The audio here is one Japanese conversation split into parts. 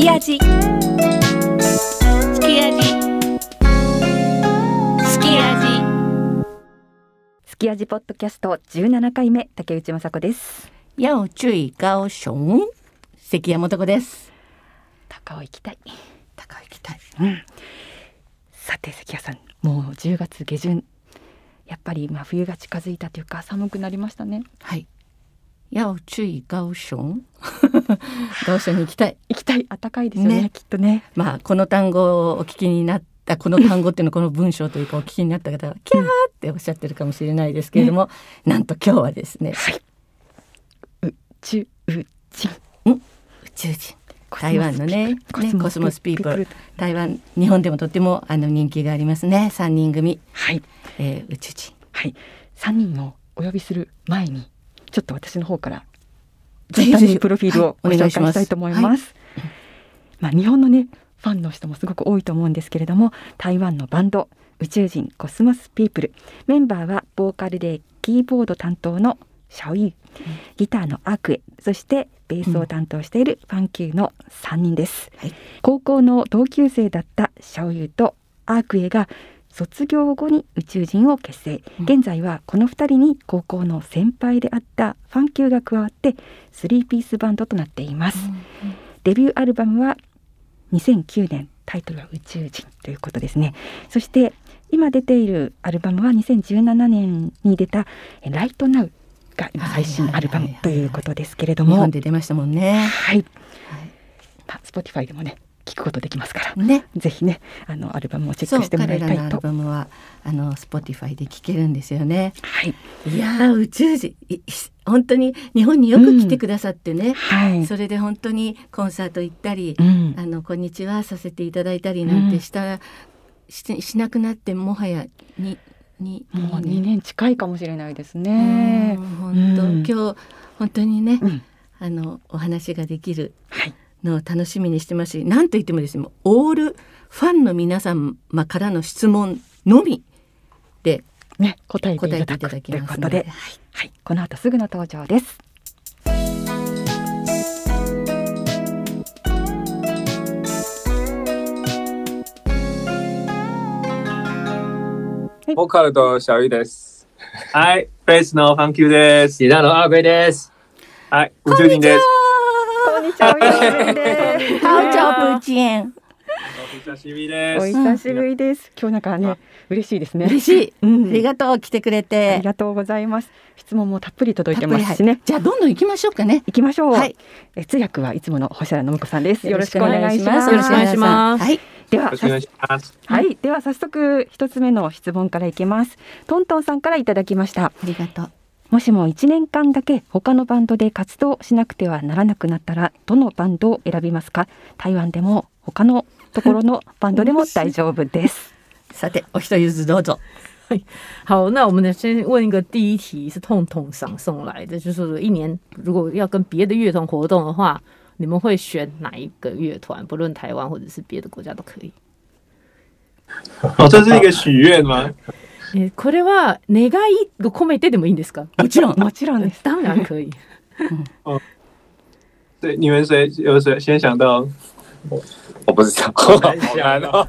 き味すき味すき味すき味ポッドキャスト17回目竹内雅子です。要注意高雄関山男です。高尾行きたい。高行きたい。うん。さて関谷さんもう10月下旬。やっぱりまあ冬が近づいたというか寒くなりましたね。はい要注意高雄高雄に行きたい。行きたい。暖かいですよねね。きっとね。まあこの単語をお聞きになったこの単語っていうのはこの文章というかお聞きになった方はキャーっておっしゃってるかもしれないですけれども、なんと今日はですね宇宙人。宇宙人。台湾のねねコスモスピープル。台湾日本でもとってもあの人気がありますね。3人組、はい。えー宇宙人。はい。3人をお呼びする前にちょっと私の方からぜひ簡単にプロフィールをご紹介はいお願いしたいと思います。まあ日本のねファンの人もすごく多いと思うんですけれども台湾のバンド宇宙人コスモスピープル。メンバーはボーカルでキーボード担当のシャオユー。ギターのアクエそしてベースを担当しているファンキューの3人です、はい。高校の同級生だったシャオユーとアークエが卒業後に宇宙人を結成、うん。現在はこの2人に高校の先輩であったファンキューが加わって3ピースバンドとなっています、デビューアルバムは2009年タイトルは宇宙人ということですね。そして今出ているアルバムは2017年に出たえライトナウが今最新アルバムということですけれど日も本で出ましたもんね。はい、まあ、Spotify でもね聞くことできますから。ね。ぜひねあのアルバムをチェックしてもら彼らのアルいたいとバムはあの Spotify で聴けるんですよね。はい、いやー宇宙人本当に日本によく来てくださってね、はい。それで本当にコンサート行ったり、うん。あのこんにちはさせていただいたりなんてした、ししなくなってもはやににもう2に年近いかもしれないですうねん。本当、うん。今日本当にね、うん。あのお話ができるはい、のを楽しみにしてますしなんといってもですねオールファンの皆様からの質問のみでね答えてい答えてただくといただきいうことで、ますので、はい、この後すぐの登場です。ボーカルとです。はい、ベースのファンキューです。のアーベイです。はい、宇宙人です。こんにちは、お久しぶりです。好久不見お久しぶりです。お久しぶりです。今日なんかね、嬉しいですね。嬉しい、うんありがとう来てくれあてりがとうございます。質問もたっぷり届いてますしたっぷりはねい。じゃあどんどん行きましょうかね行きましょう。はいえ通訳はいつもの星原信子さんです。よろしくお願いします。よろしくお願いしますはいではよろしくお願いします。はい、では早速一つ目の質問からいきます。トントンさんからいただきました。ありがとうもしも1年間だけ他のバンドで活動しなくてはならなくなったらどのバンドを選びますか？台湾でも他のところのバンドでも大丈夫です。さてお一人ずつどうぞ好，那我们呢先问一个第一题，是痛痛赏送来的，就是一年如果要跟别的乐团活动的话，你们会选哪一个乐团？不论台湾或者是别的国家都可以。哦，这是一个许愿吗？えーこれは願いを込めてでもいいんですか？もちろんもちろんです。当然可以。对，你们谁有谁先想到？我不知道，好难哦。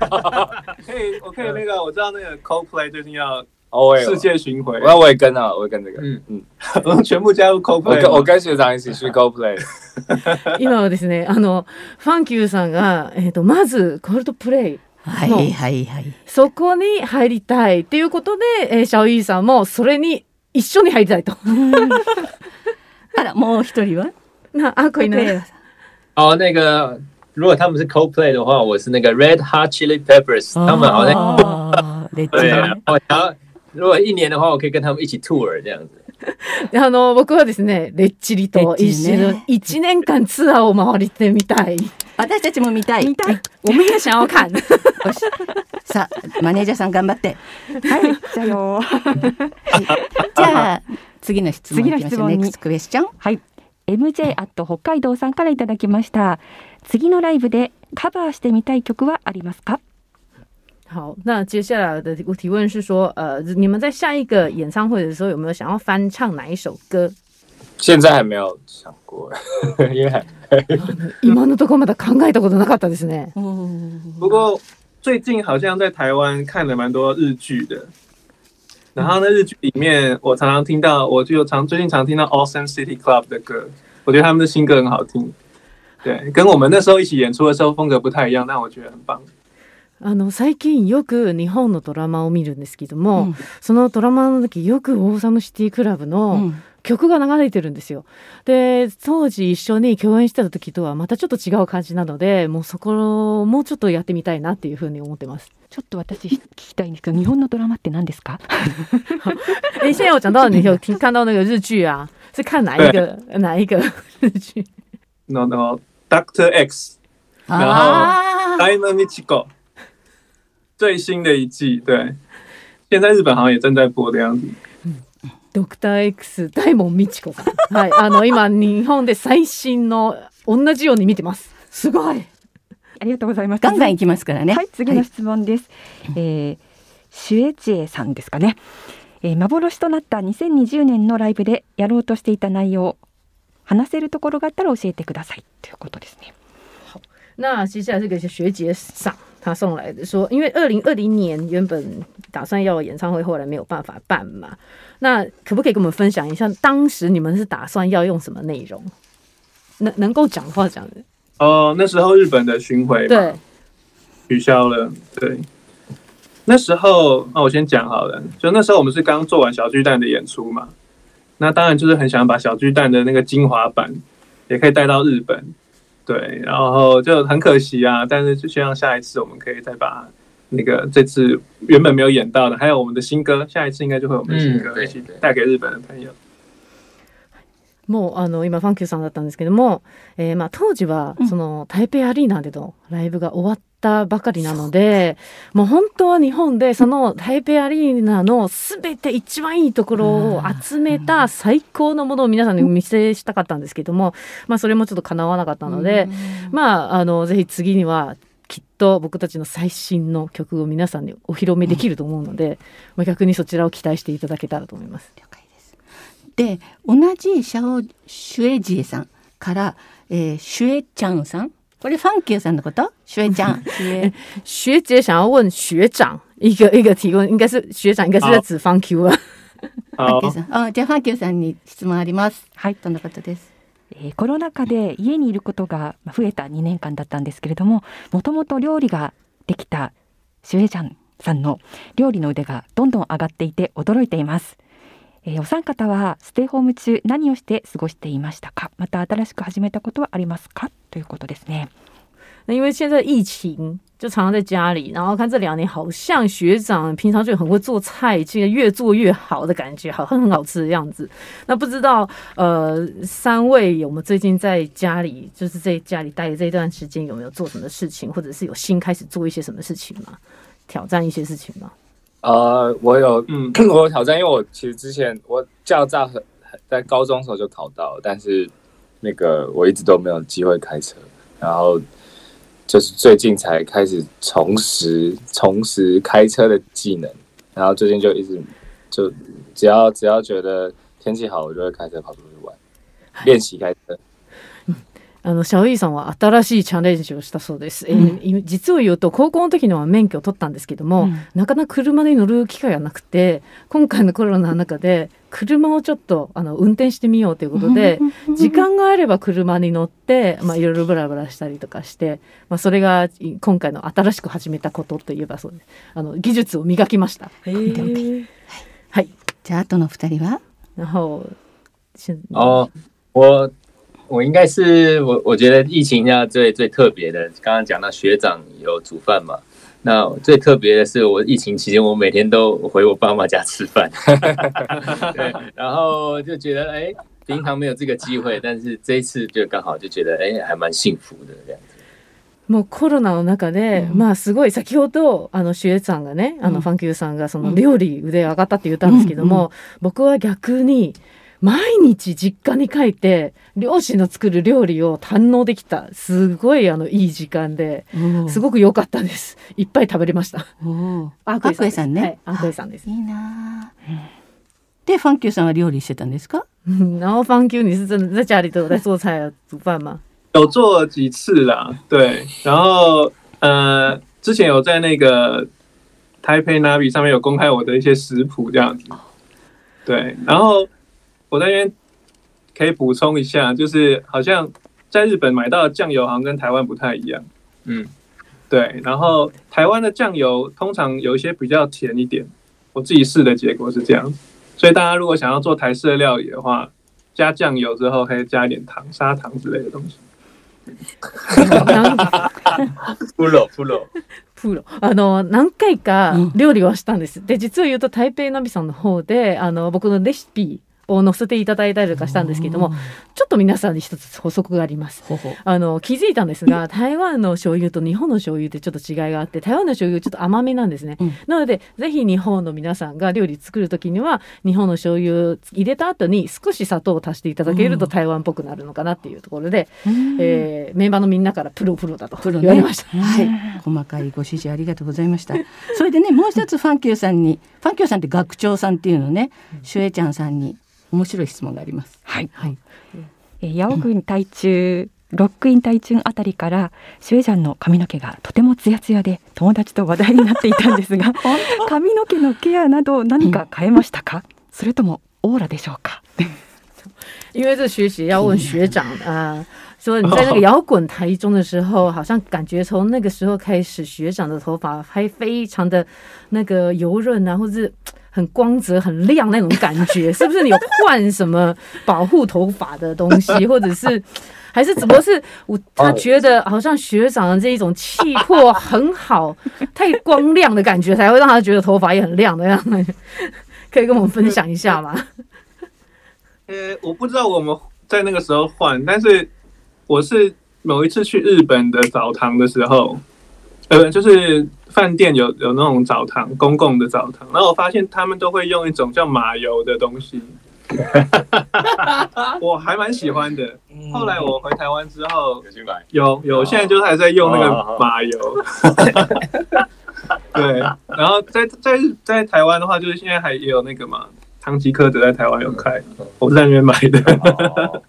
可以，我可以那个，我知道那个 Coldplay 最近要世，界巡回，我我也跟啊，我也跟这个，嗯嗯，我们全部加入我 Coldplay 跟我吗。跟学长一起去 Go Play，今はですね、あのファンキューさんがえっ、とまずコールドプレイはいはいはい。そこに入りたいっていうことで、えーシャオイーさんもそれに一緒に入りたいと。あらもう一人は？那阿奎呢？哦，那个如果他们是 Coldplay 的话，我是那个 Red Hot Chili Peppers，、他们好像。あーレッツ对，然后如果一年的话，我可以跟他们一起 tour 这样子。あの僕はですね、レッチリと一緒に一年間ツアーを回りてみたい。私たちも見たい見たい。我们也想要看。よしさあマネージャーさん頑張って はい、じゃあよ。じゃあ次の質問いきましょう次の質問に NEXT クエスチョンはい。MJ アット北海道さんからいただきました。次のライブでカバーしてみたい曲はありますか？好，那接下来的提问是说，呃，你们在下一个演唱会的时候有没有想要翻唱哪一首歌？现在还没有想过，因为还今のところまだ考えたことなかったですね。不过最近好像在台湾看了蛮多日剧的，然后呢，日剧里面我常常听到，我就常最近常听到 Awesome City Club 的歌，我觉得他们的新歌很好听。对，跟我们那时候一起演出的时候风格不太一样，但我觉得很棒。あの最近よく日本のドラマを見るんですけども、うんそのドラマの時よくオーサムシティクラブうのん 曲が流れてるんですよ。で当時一緒に共演してた時とはまたちょっと違う感じなのでもうそこをもうちょっとやってみたいなっていうふうに思ってます。ちょっと私聞きたいんですけど日本のドラマって何ですか？诶，现在我讲到你有听看到那个日剧啊，是看哪一个哪一个日剧？那那 Doctor X，然后 Diamond Michiko 最新的一季，对，现在日本好像也正在播的样子。ドクター X 大門みちこさん。はい、あの今日本で最新の同じように見てます。すごい。ありがとうございますガンガン行きますからね。はい、次の質問です。えーシュエジエさんですかね、えー幻となった2020年のライブでやろうとしていた内容、話せるところがあったら教えてくださいということですね。那接下来这个学姐上她送来的说，因为二零二零年原本打算要演唱会，后来没有办法办嘛。那可不可以跟我们分享一下，当时你们是打算要用什么内容？能能够讲话讲的，哦，那时候日本的巡回对，取消了，对。那时候，那我先讲好了，就那时候我们是刚做完小巨蛋的演出嘛，那当然就是很想把小巨蛋的那个精华版也可以带到日本，对，然后就很可惜啊，但是就希望下一次我们可以再把那个这次原本没有演到的，还有我们的新歌，下一次应该就会有我们的新歌带给日本的朋友。もうあの今ファンキューさんだったんですけども、えーまあ当時はうん。その台北アリーナでのライブが終わったばかりなので、もう本当は日本でその台北アリーナのすべて一番いいところを集めた最高のものを皆さんにお見せしたかったんですけども、まあそれもちょっと叶わなかったので、まああのぜひ次にはきっと僕たちの最新の曲を皆さんにお披露目できると思うので、まあ逆にそちらを期待していただけたらと思います。で同じ小学姐 さんから、えー学长 さん？これファンキューさんのこと？シュエちゃんシュエ学姐想要问学长。一个一个提问，应该是学长应该是在指方 Q 啊。好ファンキュー，さん。あじゃあファンキューさんに質問あります。はい。どんなことです？えーコロナ禍で家にいることがまあ増えた2年間だったんですけれどももともと料理ができた学长 さんの料理の腕がどんどん上がっていて驚いています、えーお三方はステイホーム中何をして過ごしていましたか？また新しく始めたことはありますか？ということですね那因为现在疫情，就常常在家里，然后看这两年好像学长平常就很会做菜，这个越做越好的感觉，好像很好吃的样子。那不知道呃，三位有没有最近在家里，就是在家里待的这一段时间，有没有做什么事情，或者是有新开始做一些什么事情吗？挑战一些事情吗？呃，我有嗯，我有挑战，因为我其实之前我驾照很很在高中的时候就考到了，但是那个我一直都没有机会开车，然后就是最近才开始重拾重拾开车的技能，然后最近就一直就只要只要觉得天气好，我就会开车跑出去玩，练习开车。あのシャオイーさんは新しいチャレンジをしたそうです、えー実を言うと高校の時のは免許を取ったんですけども、うん。なかなか車に乗る機会がなくて今回のコロナの中で車をちょっとあの運転してみようということで時間があれば車に乗って、まあ、いろいろブラブラしたりとかして、まあ、それがい今回の新しく始めたことといえばそうです。あの技術を磨きました。は。い。じゃああとの二人は？然后现哦，我我应该是我我觉得疫情下最最特别的，刚刚讲到学长有煮饭嘛，那最特别的是我疫情期间我每天都回我爸妈家吃饭，对，然后就觉得哎，平常没有这个机会，但是这一次就刚好就觉得哎还蛮幸福的这样子。もうコロナの中で、まあすごい先ほどあのシュエさんがねあのファンキューさんがその料理腕上がったって言ったんですけども、僕は逆に 毎日実家に帰って両親の作る料理を堪能できた。すごいあのいい時間で。すごく良かったです。いっぱい食べれました。アアクエさんね。はいアクエさんです。いいなあ。てファンキューさんは料理してたんですか？嗯然后方 Q 你是真的在家里都有在做菜啊，煮饭吗？有做几次啦，对，然后呃，之前有在那个台北 Navi 上面有公开我的一些食谱这样子，对，然后我在那边可以补充一下，就是好像在日本买到的酱油好像跟台湾不太一样，嗯，对，然后台湾的酱油通常有一些比较甜一点，我自己试的结果是这样，所以大家如果想要做台式的料理的话，加酱油之后可以加一点糖、砂糖之类的东西。なんプロプロ。プロあの何回か料理はしたんです、で実を言うと台北ナビさんの方であの僕のレシピ を載せていただいたりとかしたんですけどもちょっと皆さんに一つ補足があります。あの気づいたんですが台湾の醤油と日本の醤油ってちょっと違いがあって台湾の醤油ちょっと甘めなんですね、うん。なのでぜひ日本の皆さんが料理作る時には日本の醤油入れた後に少し砂糖を足していただけると台湾っぽくなるのかなっていうところで、えーメンバーのみんなからプロプロだと言われました。はい、細かいご指示ありがとうございました。それでね、もう一つファンキューさんに、ファンキューさんって学長さんっていうのね、シュエちゃんさんに面白い質問があります。はい、はい。えー、八尾郡台中ロックイン台中あたりからシュエジャンの髪の毛がとてもツヤツヤで友達と話題になっていたんですが 髪の毛のケアなど何か変えましたか、それともオーラでしょうか？因为这学习要问学长啊、说你在那个摇滚台中的时候，好像感觉从那个时候开始，学长的头发还非常的那个油润啊，或者是很光泽、很亮那种感觉，是不是你有换什么保护头发的东西，或者是？还是只不过是我他觉得好像学长的这一种气魄很好，太光亮的感觉，才会让他觉得头发也很亮的样子。可以跟我们分享一下吗？呃，我不知道我们在那个时候换，但是我是某一次去日本的澡堂的时候，呃，就是饭店有有那种澡堂，公共的澡堂，然后我发现他们都会用一种叫马油的东西，我还蛮喜欢的。后来我回台湾之后，有。有有，现在就是还在用那个哦马油。对，然后在在在台湾的话，就是现在还也有那个嘛，唐吉诃德在台湾有开，我是在那边买的。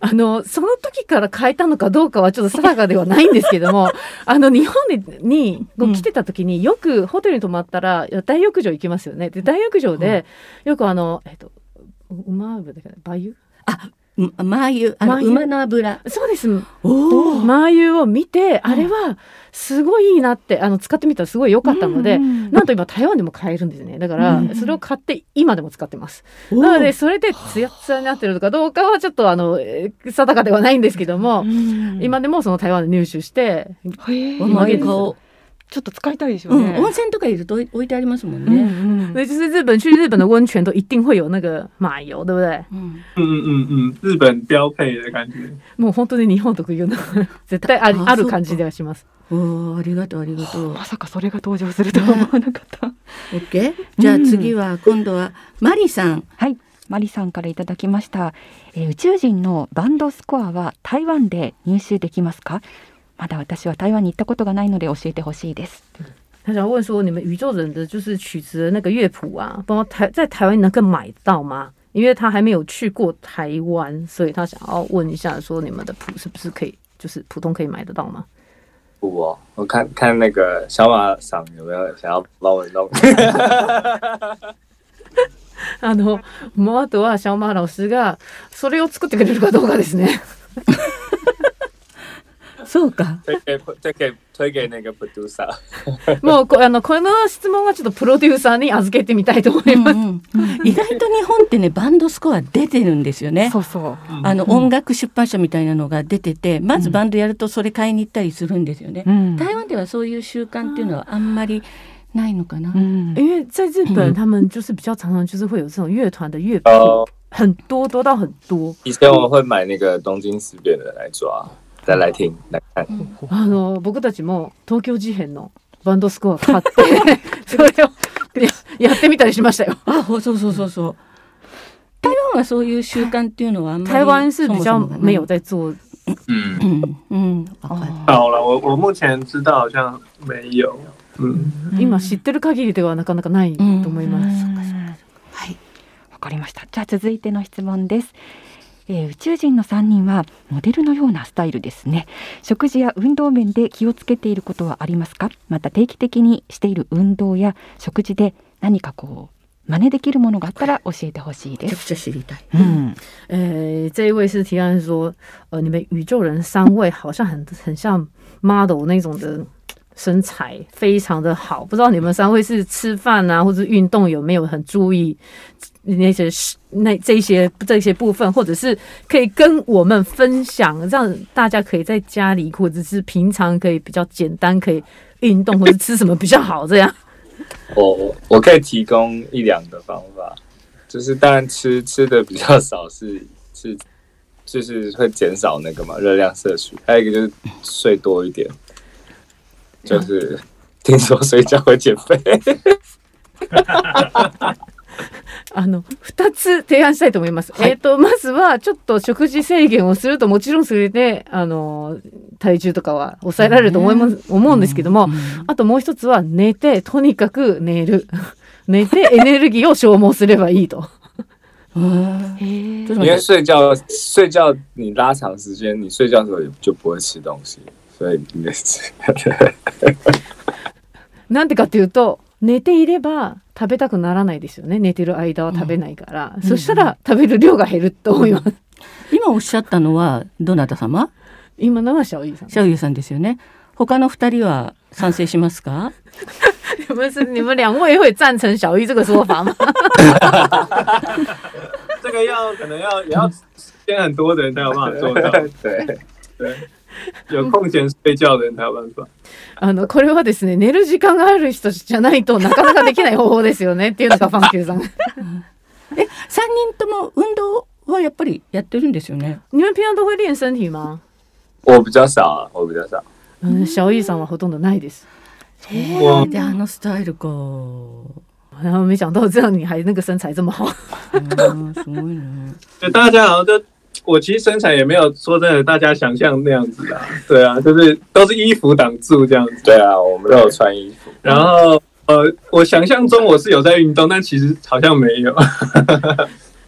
哦あの、その時から変えたのかどうかはちょっと定かではないんですけども、あの、日本でに来てた時によくホテルに泊まったら、大浴場行きますよね。で、大浴場で、よくあの、えっと、馬油だから、馬油うんマー油、あの馬の油。そうです。おお。マー油を見て、あれはすごいいいなって、あの、使ってみたらすごい良かったので、なんと今台湾でも買えるんですね。だから、それを買って今でも使ってます。なので、それでツヤツヤになってるのかどうかはちょっとあの、えー定かではないんですけども、今でもその台湾で入手して、へえマー油顔。ちょっと使いたいですようん、ね、温泉とかいると置いてありますもんうんね。うん。所以就是日本去日本的温泉都一定会有那个马油，对不对？うん。嗯嗯嗯嗯，日本标配的感觉。もう本当に日本特有の絶対ありあある感じではします。おーありがとうありがとう。まさかそれが登場するとは思わなかった。オッケー。じゃあ次は今度はマリさん。はい、マリさん。からいただきました、えー宇宙人のバンドスコアは台湾で入手できますかまだ私は台湾に行ったことがないので教えてほしいです。他想问说，你们宇宙人的就是曲子的那个乐谱啊，不知道台在台湾能够买到吗？因为他还没有去过台湾，所以他想要问一下，说你们的谱是不是可以，就是普通可以买得到吗？不哦，我看看那个小马桑有没有想要帮我弄。あの、もうあとはシャオマー老師がそれを作ってくれるかどうかですね。そうか。推给推给推给那个 producer。もうこあのこの質問はちょっとプロデューサーに預けてみたいと思います。うんうん意外と日本ってねバンドスコア出てるんですよね。そうそう。あの、音楽出版社みたいなのが出ててまずバンドやるとそれ買いに行ったりするんですよね。うん台湾ではそういう習慣っていうのはあんまりないのかな。うん因为在日本，嗯他们就是比较常常就是会有这种乐团的乐谱，哦，很多多到很多。以前我会买那个东京事变的来抓，再来听来看。あの僕たちも東京事変のバンドスコア買って それをややってみたりしましたよ。あ、そうそうそうそう。台湾はそういう習慣っていうのはあんまり台湾是比较没有在做，嗯，うん。うん。わかる好了，我我目前知道好像没有。嗯，今知ってる限りではなかなかないと思います。はい。わかりました。じゃあ続いての質問です。えー宇宙人の3人はモデルのようなスタイルですね食事や運動面で気をつけていることはありますか？また定期的にしている運動や食事で何かこう真似できるものがあったら教えてほしいです。めちゃくちゃ知りたい。うん、呃，这一位是提案说，呃，你们宇宙人三位好像很很像 model 那种的身材，非常的好。不知道你们三位是吃饭啊，或者运动有没有很注意那些那这些这些部分，或者是可以跟我们分享，让大家可以在家里或者是平常可以比较简单可以运动，或者吃什么比较好这样。我我我可以提供一两个方法，就是当然吃吃的比较少是是就是会减少那个嘛热量摄取，还有一个就是睡多一点，就是听说睡觉会减肥。あの、二つ提案したいと思います。えっ、と、まずは、ちょっと食事制限をすると、もちろんそれで、あの、体重とかは抑えられると思います、思うんですけども、あともう一つは、寝て、とにかく寝る。寝て、エネルギーを消耗すればいいと。因为睡觉睡觉你拉长时间，你睡觉的时候也就不会吃东西。なんでかっていうと、寝ていれば食べたくならないですよね。寝てる間は食べないから。そしたら食べる量が減ると思います。今おっしゃったのはどなた様？今のはシャオイーさん。シャウユさんですよね。他の二人は賛成しますか？你们是你们两位会赞成小易这个说法吗？这个要可能要也要时间很多的人才有办法做到，对，对，有空闲睡觉的人才有办法。あの、これはですね、寝る時間がある人じゃないとなかなかできない方法ですよねっていうのがファンキューさん。え、三人とも運動はやっぱりやってるんですよね？你们平常都会练身体吗？我比较少啊，我比较少。うん、小易さんはほとんどないです。我であのスタイルか。然后没想到这样你还那个身材这么好。うんすごいね。就大家好像就我其实身材也没有说真的大家想象那样子啊，对啊，就是都是衣服挡住这样子。对啊，我们都有穿衣服。然后呃，我想象中我是有在运动，但其实好像没有。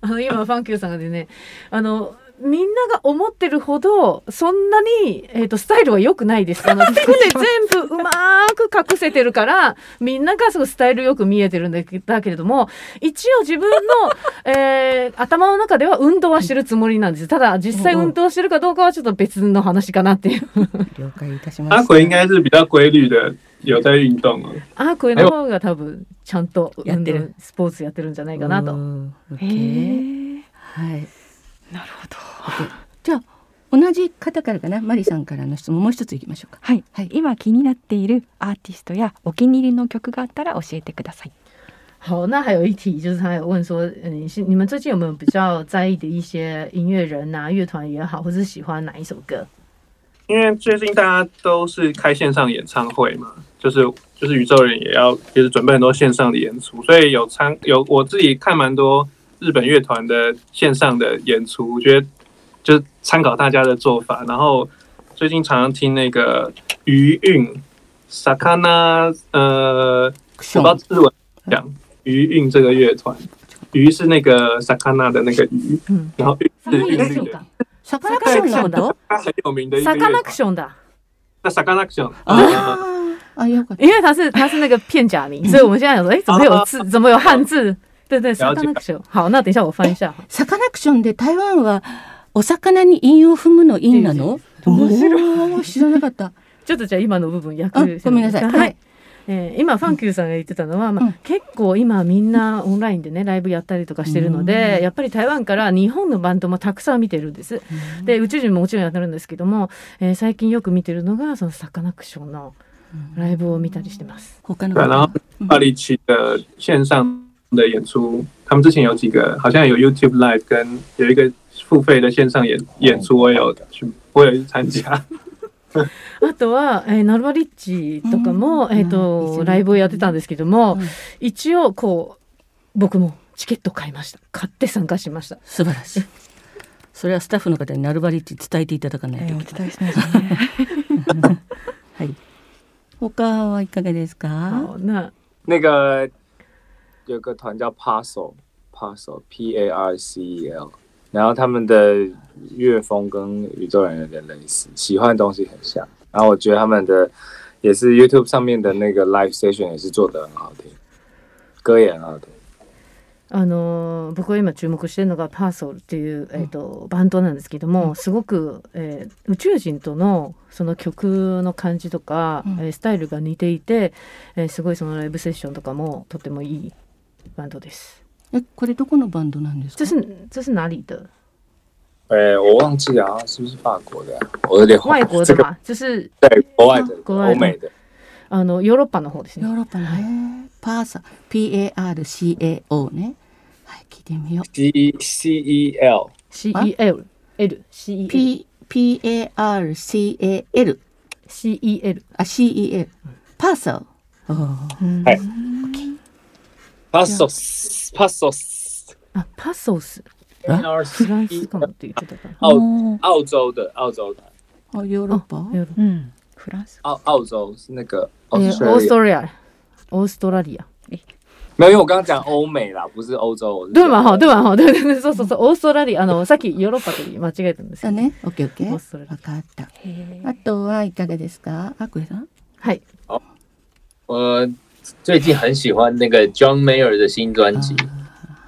あの今ファンキューさんがでね、あの みんなが思ってるほどそんなにえっ、とスタイルは良くないです。あの 服で全部うまーく隠せてるからみんながすごいスタイルよく見えてるんだけだけれども、一応自分の、えー頭の中では運動はしてるつもりなんです。ただ実際運動してるかどうかはちょっと別の話かなっていう。了解いたしました。阿奎应该是比较规律的，有在运动哦。あこれの方が多分ちゃんとやってるスポーツやってるんじゃないかなと。へーえはい。なるほど。じゃあ同じ方からかな、マリさんからの質問もう一ついきましょうか。はい、はい今気になっているアーティストやお気に入りの曲があったら教えてください。好，那还有一题，就是他有问说，呃你是你们最近有没有比较在意的一些音乐人啊、乐团也好，或是喜欢哪一首歌？因为最近大家都是开线上演唱会嘛，就是就是宇宙人也要就是准备很多线上的演出，所以有参有我自己看蛮多日本乐团的线上的演出，我觉得就是参考大家的做法。然后最近常常听那个余韵 Sakana，呃，我不知道日文讲余韵这个乐团，鱼是那个 Sakana 的那个鱼，嗯，然后韵是韵律的，サカナクションのこと？它很有名的一个サカナ乐团クションだ，那 Sakana Action あーあ、よかった。因为它是它是那个片假名，所以我们现在想说，哎，怎么有字？怎么有汉字？对对，サカナクション。好，那等一下我翻一下。サカナクションで台湾は お魚に韻を踏むの韻なの？面白い。知らなかった。ちょっとじゃあ今の部分訳ごめんなさい。ははいい。。えー今ファンキューさんが言ってたのは、まあうん結構今みんなオンラインでねライブやったりとかしてるので、やっぱり台湾から日本のバンドもたくさん見てるんです。で宇宙人ももちろんやってるんですけども、えー最近よく見てるのがそのサカナクションのライブを見たりしてます。他の对，然后方。巴黎奇的线上的演出，他们之前有几个好像有 YouTube Live 跟有一个付费的线上演演出，我也有去，我有去参加。あとは、えーナルバリッチとかも、うんえっ、うんとライブをやってたんですけども、うん一応こう僕もチケット買いました。買って参加しました。素晴らしい。それはスタッフの方にナルバリッチ伝えていただかないとえー、お伝えしないとね。はい。他はいかがですか？好，那那个有个团叫 Puzzle Parcel P A R C E L，然后他们的乐风跟宇宙人有点类似，喜欢的东西很像。然后我觉得他们的也是 YouTube 上面的那个 Live Station 也是做的很好听，歌也很好听。あの僕が今注目してるのがパーソルっていう、えー、とバンドなんですけども、すごく、えー宇宙人とのその曲の感じとか、うんえースタイルが似ていて、えーすごいそのライブセッションとかもとてもいいバンドです。えこれどこのバンドなんですか这是这是哪里的？哎，我忘记了啊，是不是法国的、啊？我有点忘外国的嘛，就是对国外的，国外的。欧美的。あのヨーロッパの方ですね。ヨーロッパのパーサ PARCAO ねはい聞いてみよう。C C E L C E L L C E L P PARCAL C E L あ CEL パーサーはい。Passos Passos あパソス P R フ C ランス E かなって言ってたから。澳おー澳洲的澳洲的あヨーロッパヨーロッパうん、フランス。澳澳洲是那个えーオース Australia トラリア、オーストラリア。没有，因为我刚刚讲欧美啦，不是欧洲。对嘛哈、对嘛哈、对对对、そうそうそう、オーストラリア、あの、さっきヨーロッパと間違えたんですけど。だねオッケーオッケーオーストラリアわかったあとはいかがですかあくえさんはい。我最近很喜欢那个 John Mayer 的新专辑。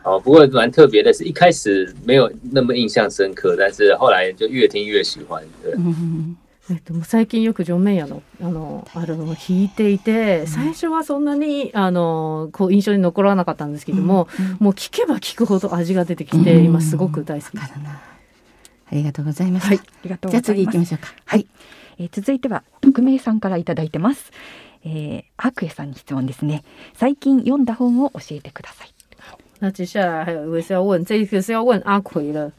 哦，不过蛮特别的是，一开始没有那么印象深刻，但是后来就越听越喜欢。对，うんえっと、もう最近よくジョン・メイヤーのあのアルバムを弾いていて、最初はそんなにあのこう印象に残らなかったんですけども、もう聴けば聴くほど味が出てきて、うん今すごく大好きです。ありがとうございました、はい、ありがとうじゃあございます次行きま。しょうかはい、えー続いては匿名さんからいただいてます。えー、アクエさんに質問ですね。最近読んだ本を教えてください。那接下来还有一位是要问，这个是要问阿奎了。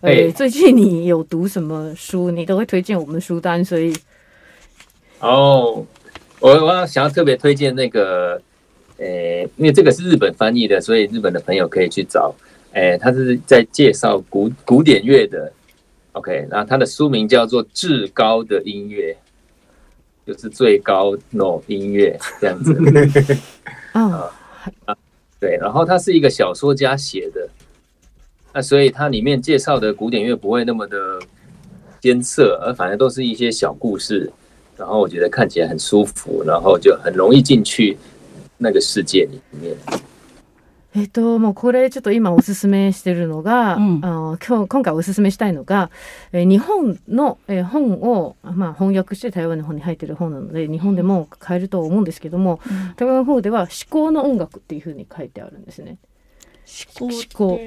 呃，哎最近你有读什么书？你都会推荐我们书单，所以哦，我我要想要特别推荐那个，呃，因为这个是日本翻译的，所以日本的朋友可以去找。诶，他是在介绍古古典乐的，OK，然后他的书名叫做《至高的音乐》， 就是最高 no 音乐这样子。啊，对，然后它是一个小说家写的，那所以它里面介绍的古典乐不会那么的艰涩，而反正都是一些小故事，然后我觉得看起来很舒服，然后就很容易进去那个世界里面。えっともうこれちょっと今おすすめしてるのが、うん。あの今日今回おすすめしたいのが、えー日本の、えー本を、まあ、翻訳して台湾の本に入ってる本なので日本でも買えると思うんですけども、台湾の方では「思考の音楽」っていうふうに書いてあるんですね。思思考。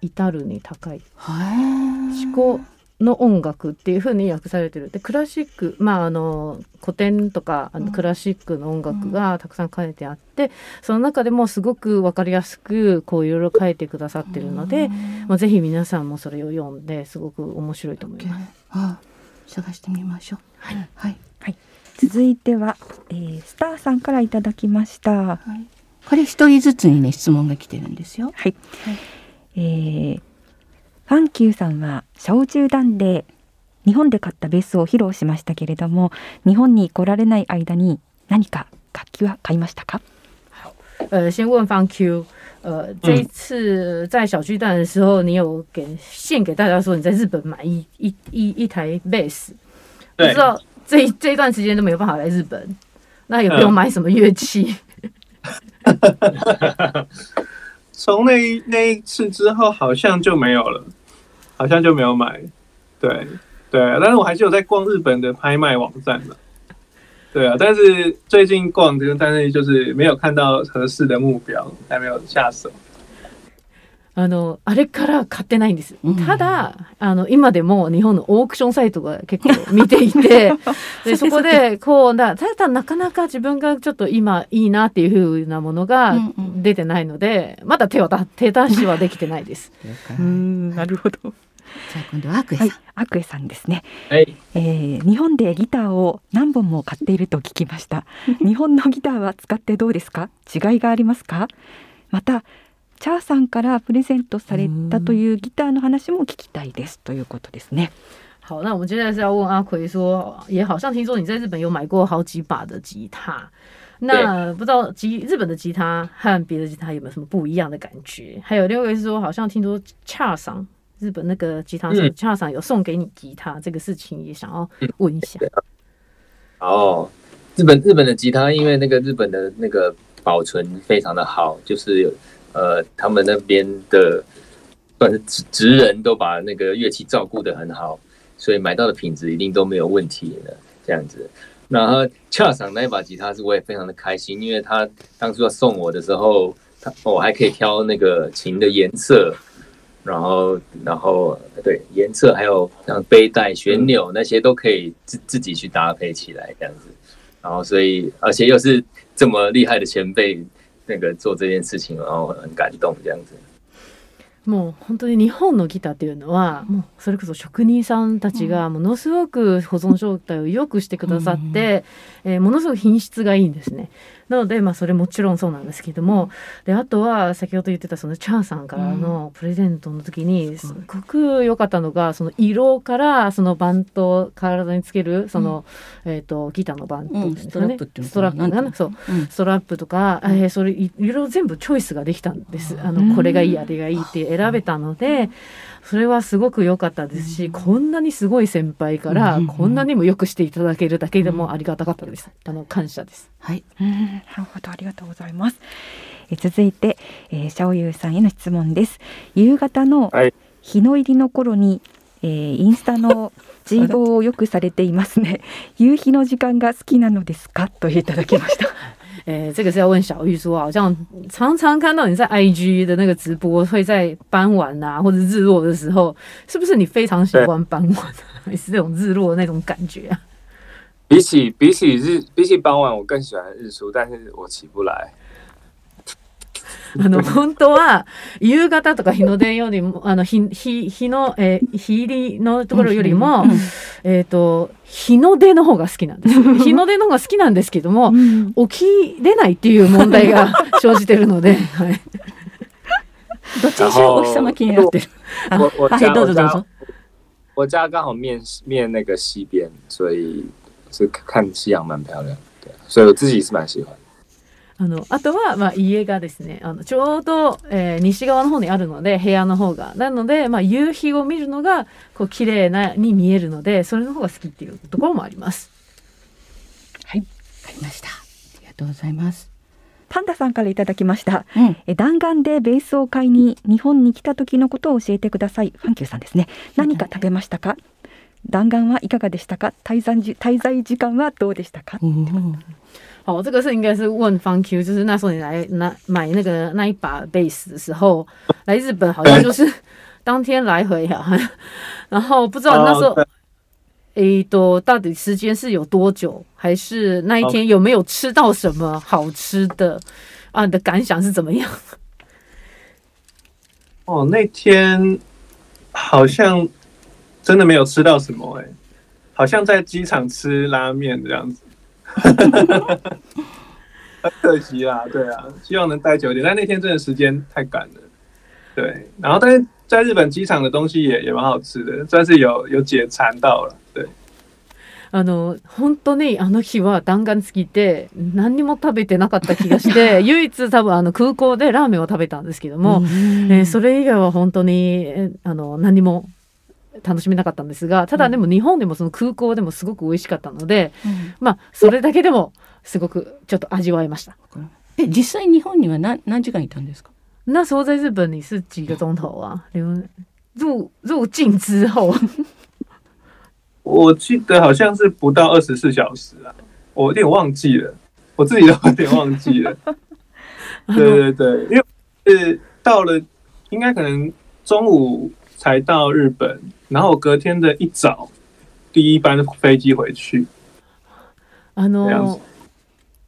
至るに高い。はい思考の音楽っていうふうに訳されてる。でクラシックまああの古典とかあのクラシックの音楽がたくさん書いてあって、その中でもすごく分かりやすくこういろいろ書いてくださってるので、まあ、ぜひ皆さんもそれを読んですごく面白いと思います。あ探してみましょう。はい、はい。続いては、えースターさんからいただきました。はこれ一人ずつにね質問が来てるんですよ。い。えーファンキューさんは小中団で日本で買ったベースを披露しましたけれども、日本に来られない間に何か楽器は買いましたか？呃，先问方 Q，呃，这一次在小巨蛋的时候，你有给献给大家说你在日本买一一一一台贝斯，不对知道这这一段时间都没有办法来日本，那有没有嗯。买什么乐器？从那那一次之后，好像就没有了，好像就没有买。对对，但是我还是有在逛日本的拍卖网站的。对啊，但是最近逛这个，但是就是没有看到合适的目标，还没有下手。あのあれから買ってないんです。うんただあの今でも日本のオークションサイトが結構見ていて でそこでこうだただなかなか自分がちょっと今いいなっていう風なものがうんうん出てないので、まだ手をだ手出しはできてないです。ん、なるほど。じゃあ今度はアクエさん、はい、アクエさんですね。はい。えー日本でギターを何本も買っていると聞きました 日本のギターは使ってどうですか？違いがありますか？またチャーさんからプレゼントされたというギターの話も聞きたいですということですね好，那我们接下来是要问阿奎说，也好像听说你在日本有买过好几把的吉他， 那不知道吉日本的吉他和别的吉他有没有什么不一样的感觉？还有另外一个是说，好像听说恰桑日本那个吉他手嗯恰桑有送给你吉他，这个事情也想要问一下。哦，日本日本的吉他，因为那个日本的那个保存非常的好，就是有 呃，他们那边的算是职职人都把那个乐器照顾得很好，所以买到的品质一定都没有问题的这样子。然后恰赏那一把吉他是我也非常的开心，因为他当初要送我的时候，他我还可以挑那个琴的颜色，然后然后对颜色还有像背带、旋钮那些都可以自自己去搭配起来这样子。然后所以而且又是这么厉害的前辈那个做这件事情，然后很感动这样子。もう本当に日本のギターっていうのはもうそれこそ職人さんたちがものすごく保存状態を良くしてくださって、えーものすごく品質がいいんですね。なのでまあそれもちろんそうなんですけどもであとは先ほど言ってたそのチャンさんからのプレゼントの時にすごく良かったのがその色からそのバント体につけるその、えー、とギターのバントですかね。うんストラップがねそう。うん。ストラップとか、えーそれいいろいろ全部チョイスができたんです。あのこれがいいあれがいいって選べたので、それはすごく良かったですし、こんなにすごい先輩からうんこんなにもよくしていただけるだけでもありがたかったです。あの感謝です。はい。うんなるほどありがとうございます。え続いて、えー、シャオユーさんへの質問です。夕方のはい日の入りの頃に、えーインスタのジーボーをよくされていますね。夕日の時間が好きなのですか？といただきました。诶，这个是要问小玉说，好像常常看到你在 IG 的那个直播，会在傍晚啊或者日落的时候，是不是你非常喜欢傍晚，还是这种日落的那种感觉啊？比起比起日比起傍晚，我更喜欢日出，但是我起不来。あの本当は夕方とか日の出よりもあの日日日の、えー日入りのところよりも、えっ、と日の出の方が好きなんです。日の出の方が好きなんですけども、起きれないっていう問題が 生じてるので、はい。どっちにしろお日様気になってる。あはい、どうぞどうぞ。我家刚好面面那个西边，所以是看夕阳蛮漂亮的，对，所以我自己是蛮喜欢。あのあとは、まあ、家がですねあのちょうど、えー西側の方にあるので部屋の方がなので、まあ、夕日を見るのがこう綺麗なに見えるのでそれの方が好きっていうところもあります。わかりました。ありがとうございます。パンダさんからいただきました。うん。え弾丸でベースを買いに日本に来た時のことを教えてください。ファンキューさんですね。何か食べましたか？弾丸はいかがでしたか？滞在時滞在時間はどうでしたか？うん哦，这个是应该是问方 Q，就是那时候你来那买那个那一把贝斯的时候，来日本好像就是 当天来回啊，然后不知道那时候哦诶，都到底时间是有多久，还是那一天有没有吃到什么好吃的？啊？你的感想是怎么样？哦，那天好像真的没有吃到什么哎、好像在机场吃拉面这样子，很可惜啦，对啊，希望能待久一点，但那天真的时间太赶了，对，然后但是在日本机场的东西也也蛮好吃的，算是有有解馋到了，对，あの本当にあの日は弾丸付きで何にも食べてなかった気がして 唯一多分あの空港でラーメンを食べたんですけども、えーそれ以外は本当に、えーあの何も楽しめなかったんですがただでも日本でもその空港でもすごく美味しかったので、まあそれだけでもすごくちょっと味わいました。え、実際日本には何何時間いたんですか？那时候在日本你是几个钟头啊？留入入境之后，我记得好像是不到二十四小时啊，我有点忘记了，我自己都有点忘记了。对对对，因为是到了，应该可能中午才到日本，然后我隔天的一早第一班飞机回去。あの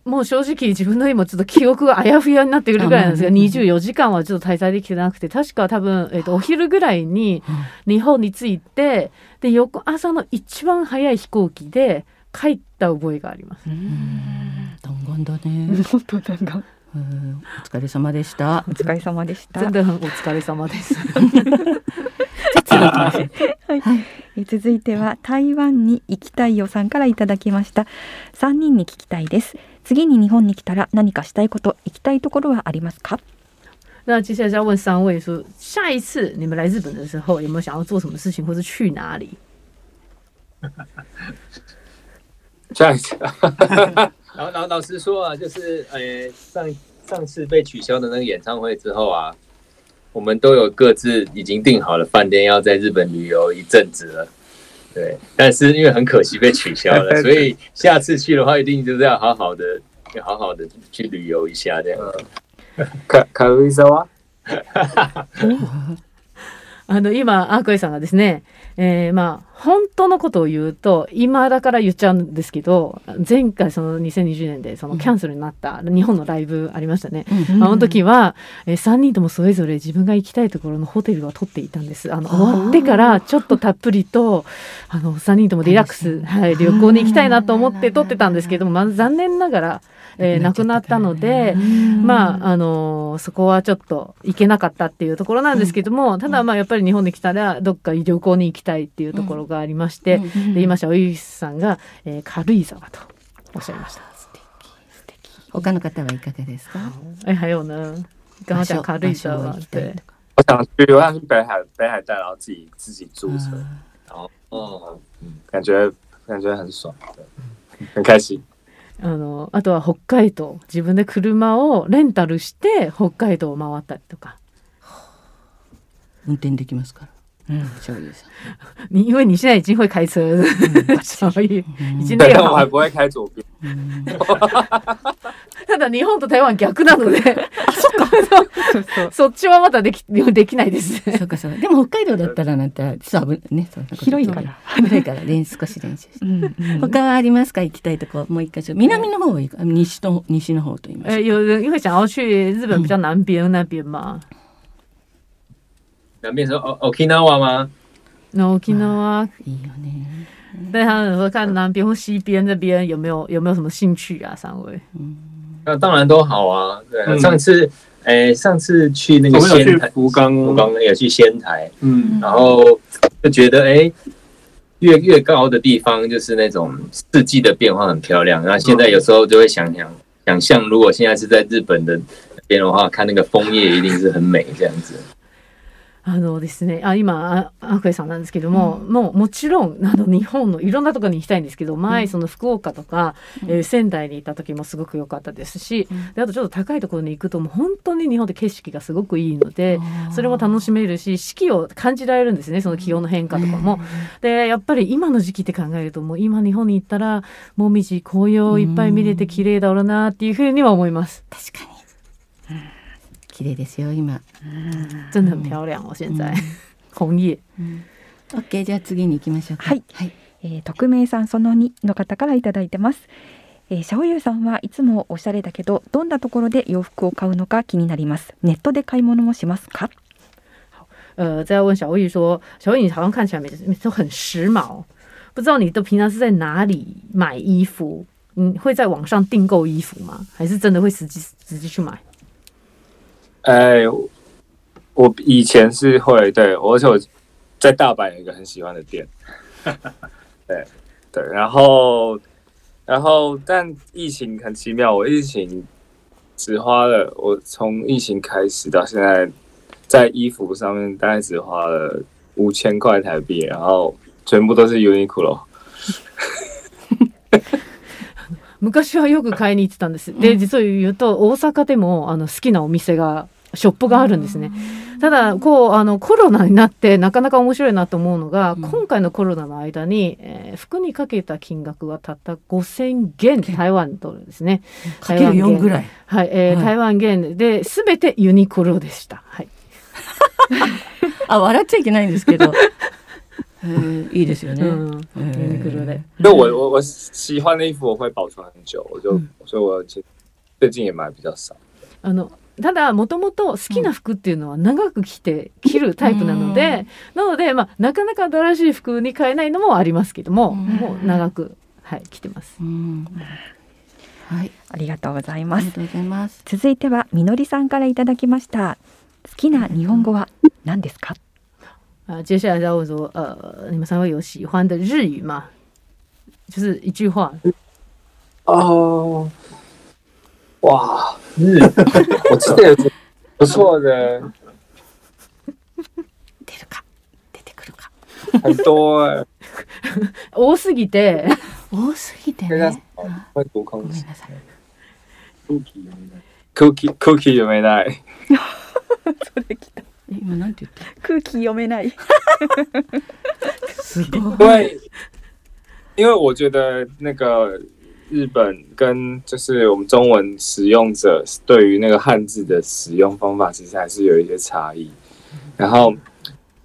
もう正直自分の今ちょっと記憶があやふやになってくるぐらいなんですがあうん24時間はちょっと滞在できてなくて確か多分、えっとお昼ぐらいに日本に着いてで翌朝の一番早い飛行機で帰った覚えがあります。弾丸だね。本当弾丸。うんお疲れ様でしたお。疲れ様でした。お疲れ様です。はい。え続いては台湾に行きたいよさんからいただきました3人に聞きたいです次に日本に来たら何かしたいこと行きたいところはありますか？那接下来就要问三位说，下一次你们来日本的时候，有没有想要做什么事情，或是去哪里？这样子，然后老老实说啊，就是呃上上次被取消的那个演唱会之后啊，我们都有各自已经订好了饭店，要在日本旅游一阵子了。对，但是因为很可惜被取消了，所以下次去的话，一定就是要好好的、要好好的去旅游一下这样。卡卡路伊萨瓦，あの今アークエさんがですね、 えー、まあ本当のことを言うと今だから言っちゃうんですけど前回その2020年でそのキャンセルになった日本のライブありましたね、うん。あの時は、えー、3人ともそれぞれ自分が行きたいところのホテルを取っていたんです。あの終わってからちょっとたっぷりとあの3人ともリラックス、はい、旅行に行きたいなと思って取ってたんですけども、まあ、残念ながら、えー、亡くなったので、まあ、あのそこはちょっと行けなかったっていうところなんですけども、ただまあやっぱり日本に来たらどっか旅行に行きたいっていうところがありまして、で今おゆさんが、えー、軽井沢とおっしゃいました。他の方はいかがですか？哎，还有呢，刚刚讲軽井沢对。我想去，我想去北海北海道，然后自己自己租车，然后哦，感觉感觉很爽，对，很开心。あのあとは北海道自分で車をレンタルして北海道を回ったりとか運転できますから。嗯，小雨さん。你因为你现在已经会开车了，所以已经我还不会开左边。ただ日本と台湾逆なので。そうそう。そっちはまだできできないですね。そうかそうか。でも北海道だったらなんて実は危ねそんなこと。広いから。広いから練少し練習して。嗯嗯，他はありますか？行きたいとこもう一箇所。南の方がいいか西の西の方と言いま呃，す有人因为想要去日本比较南边那边嘛，南边说哦 Okinawa 吗？那沖縄，いいよね。但他们说看南边或西边这边有没有有没有什么兴趣啊？三位，那当然都好啊。对啊，嗯上次哎上次去那个我们有去仙台，福冈，福冈也去仙台，嗯，然后就觉得哎。越越高的地方，就是那种四季的变化很漂亮。然后现在有时候就会想想想象，如果现在是在日本的那边的话，看那个枫叶一定是很美这样子。あのですね、あ今あアクエさんなんですけども、もうもちろんあの日本のいろんなところに行きたいんですけど、前その福岡とか、えー仙台に行った時もすごく良かったですし、であとちょっと高いところに行くともう本当に日本で景色がすごくいいので、それも楽しめるし四季を感じられるんですねその気温の変化とかも。でやっぱり今の時期って考えるともう今日本に行ったらもみじ紅葉いっぱい見れて綺麗だろうなっていうふうには思います。確かに綺麗ですよ今真的很漂亮哦，现在红叶。OK じゃあ次に行きましょうかはいはいえー、匿名さんその2の方からいただいてます。えー、シャオユーさんはいつもおしゃれだけどどんなところで洋服を買うのか気になります。ネットで買い物もしますか？呃，再问小玉说，小玉你好像看起来每次每次都很时髦，不知道你都平常是在哪里买衣服？你会在网上订购衣服吗？还是真的会实际实际去买？哎，我以前是会对，而且我在大阪有一个很喜欢的店，对 对，然后然后但疫情很奇妙，我疫情只花了，我从疫情开始到现在，在衣服上面大概只花了五千块台币，然后全部都是 Uniqlo。昔はよく買いに行ってたんです。で、実を言うと大阪でもあの好きなお店がショップがあるんですね。ただこうあのコロナになってなかなか面白いなと思うのが、今回のコロナの間に、えー服にかけた金額はたった5000元台湾ドルですね。かける4ぐらい。はい、えーはい。台湾元。で全てユニクロでした。はい。あ笑っちゃいけないんですけど。えーいいですよね。うん、ユニクロで。就我我我喜欢的衣服我会保存很久，我就、所以我最近也买比较少。あのただもともと好きな服っていうのは長く着て着るタイプなので、なので、まあ、なかなか新しい服に買えないのもありますけども、もう長く、はい、着てます。うんはいありがとうございます。ありがとうございます続いてはみのりさんからいただきました。好きな日本語は何ですか？啊，接下来再问说，呃，你们三位有喜欢的日语吗？就是一句话，哦，哇，日，我记得有不错的，出るか。出てくるか。很多哎、多すぎて，多すぎてね。么？会读空めんなさい。cookie cookie 有没来？それ来たえ今なんて言った？空気読めない。すごい。因为因为我觉得那个日本跟就是我们中文使用者对于那个汉字的使用方法，其实还是有一些差异。然后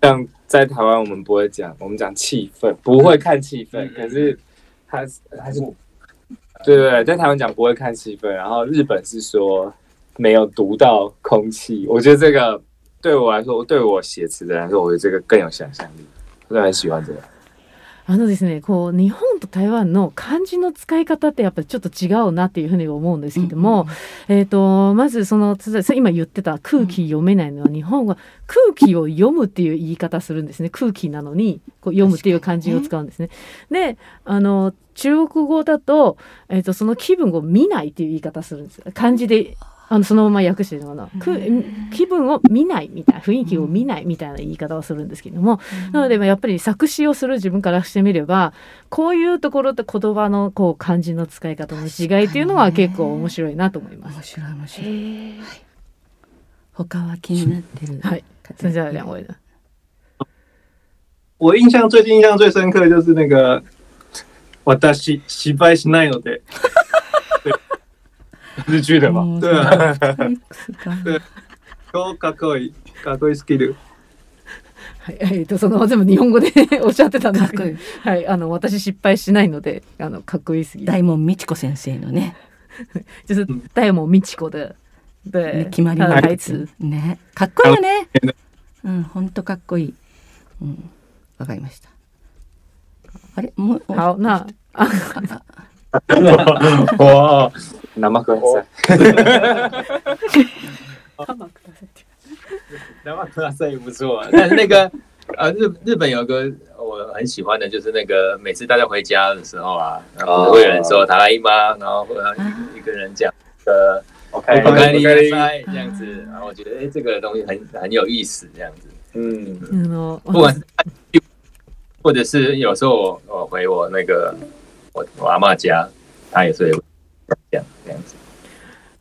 像在台湾，我们不会讲，我们讲气氛，不会看气氛，可是它是它是对对对，在台湾讲不会看气氛，然后日本是说没有读到空气。我觉得这个对我来说，对我写词的人来说，我觉得这个更有想象力，我就很喜欢这个。あのですね、こう日本と台湾の漢字の使い方ってやっぱりちょっと違うなっていうふうに思うんですけども、えっ、とまずそのつ今言ってた空気読めないのは日本は空気を読むっていう言い方するんですね。空気なのにこう読むっていう漢字を使うんですね。で、あの中国語だとえっ、とその気分を見ないっていう言い方するんです。漢字であのそのまま訳してるのかな、く気分を見ないみたいな雰囲気を見ないみたいな言い方をするんですけども、なのでまあやっぱり作詞をする自分からしてみればこういうところと言葉のこう漢字の使い方の違いっていうのは結構面白いなと思います。面白い面白い、はい、他は気になってるはい。剩下两位呢？我印象最近印象最深刻的就是那个我的失失败しないので，日剧的吗？もう对啊，その X が。超かっこいいかっこいいスキル。はい、えー、とその全部日本語で おっしゃってたんですけど。かっこいい。はい、あの私失敗しないのであのかっこいいすぎ大門美智子先生のね。就是大門美智子的对ね決まり他の的台詞ね。かっこいいよね。うん本当かっこいい。うん。わかりました。あれ？もう好那。啊哇，生ください。南马克赛也不错，但是那个呃日日本有个我很喜欢的，就是那个每次大家回家的时候啊，然后会有人说“塔拉伊妈”，然后会有一个人讲呃“OK 我该离开”这样子，然后我觉得哎这个东西很很有意思，这样子，嗯，あの不管是或者是有时候我我回我那个我我阿嬷家，她也是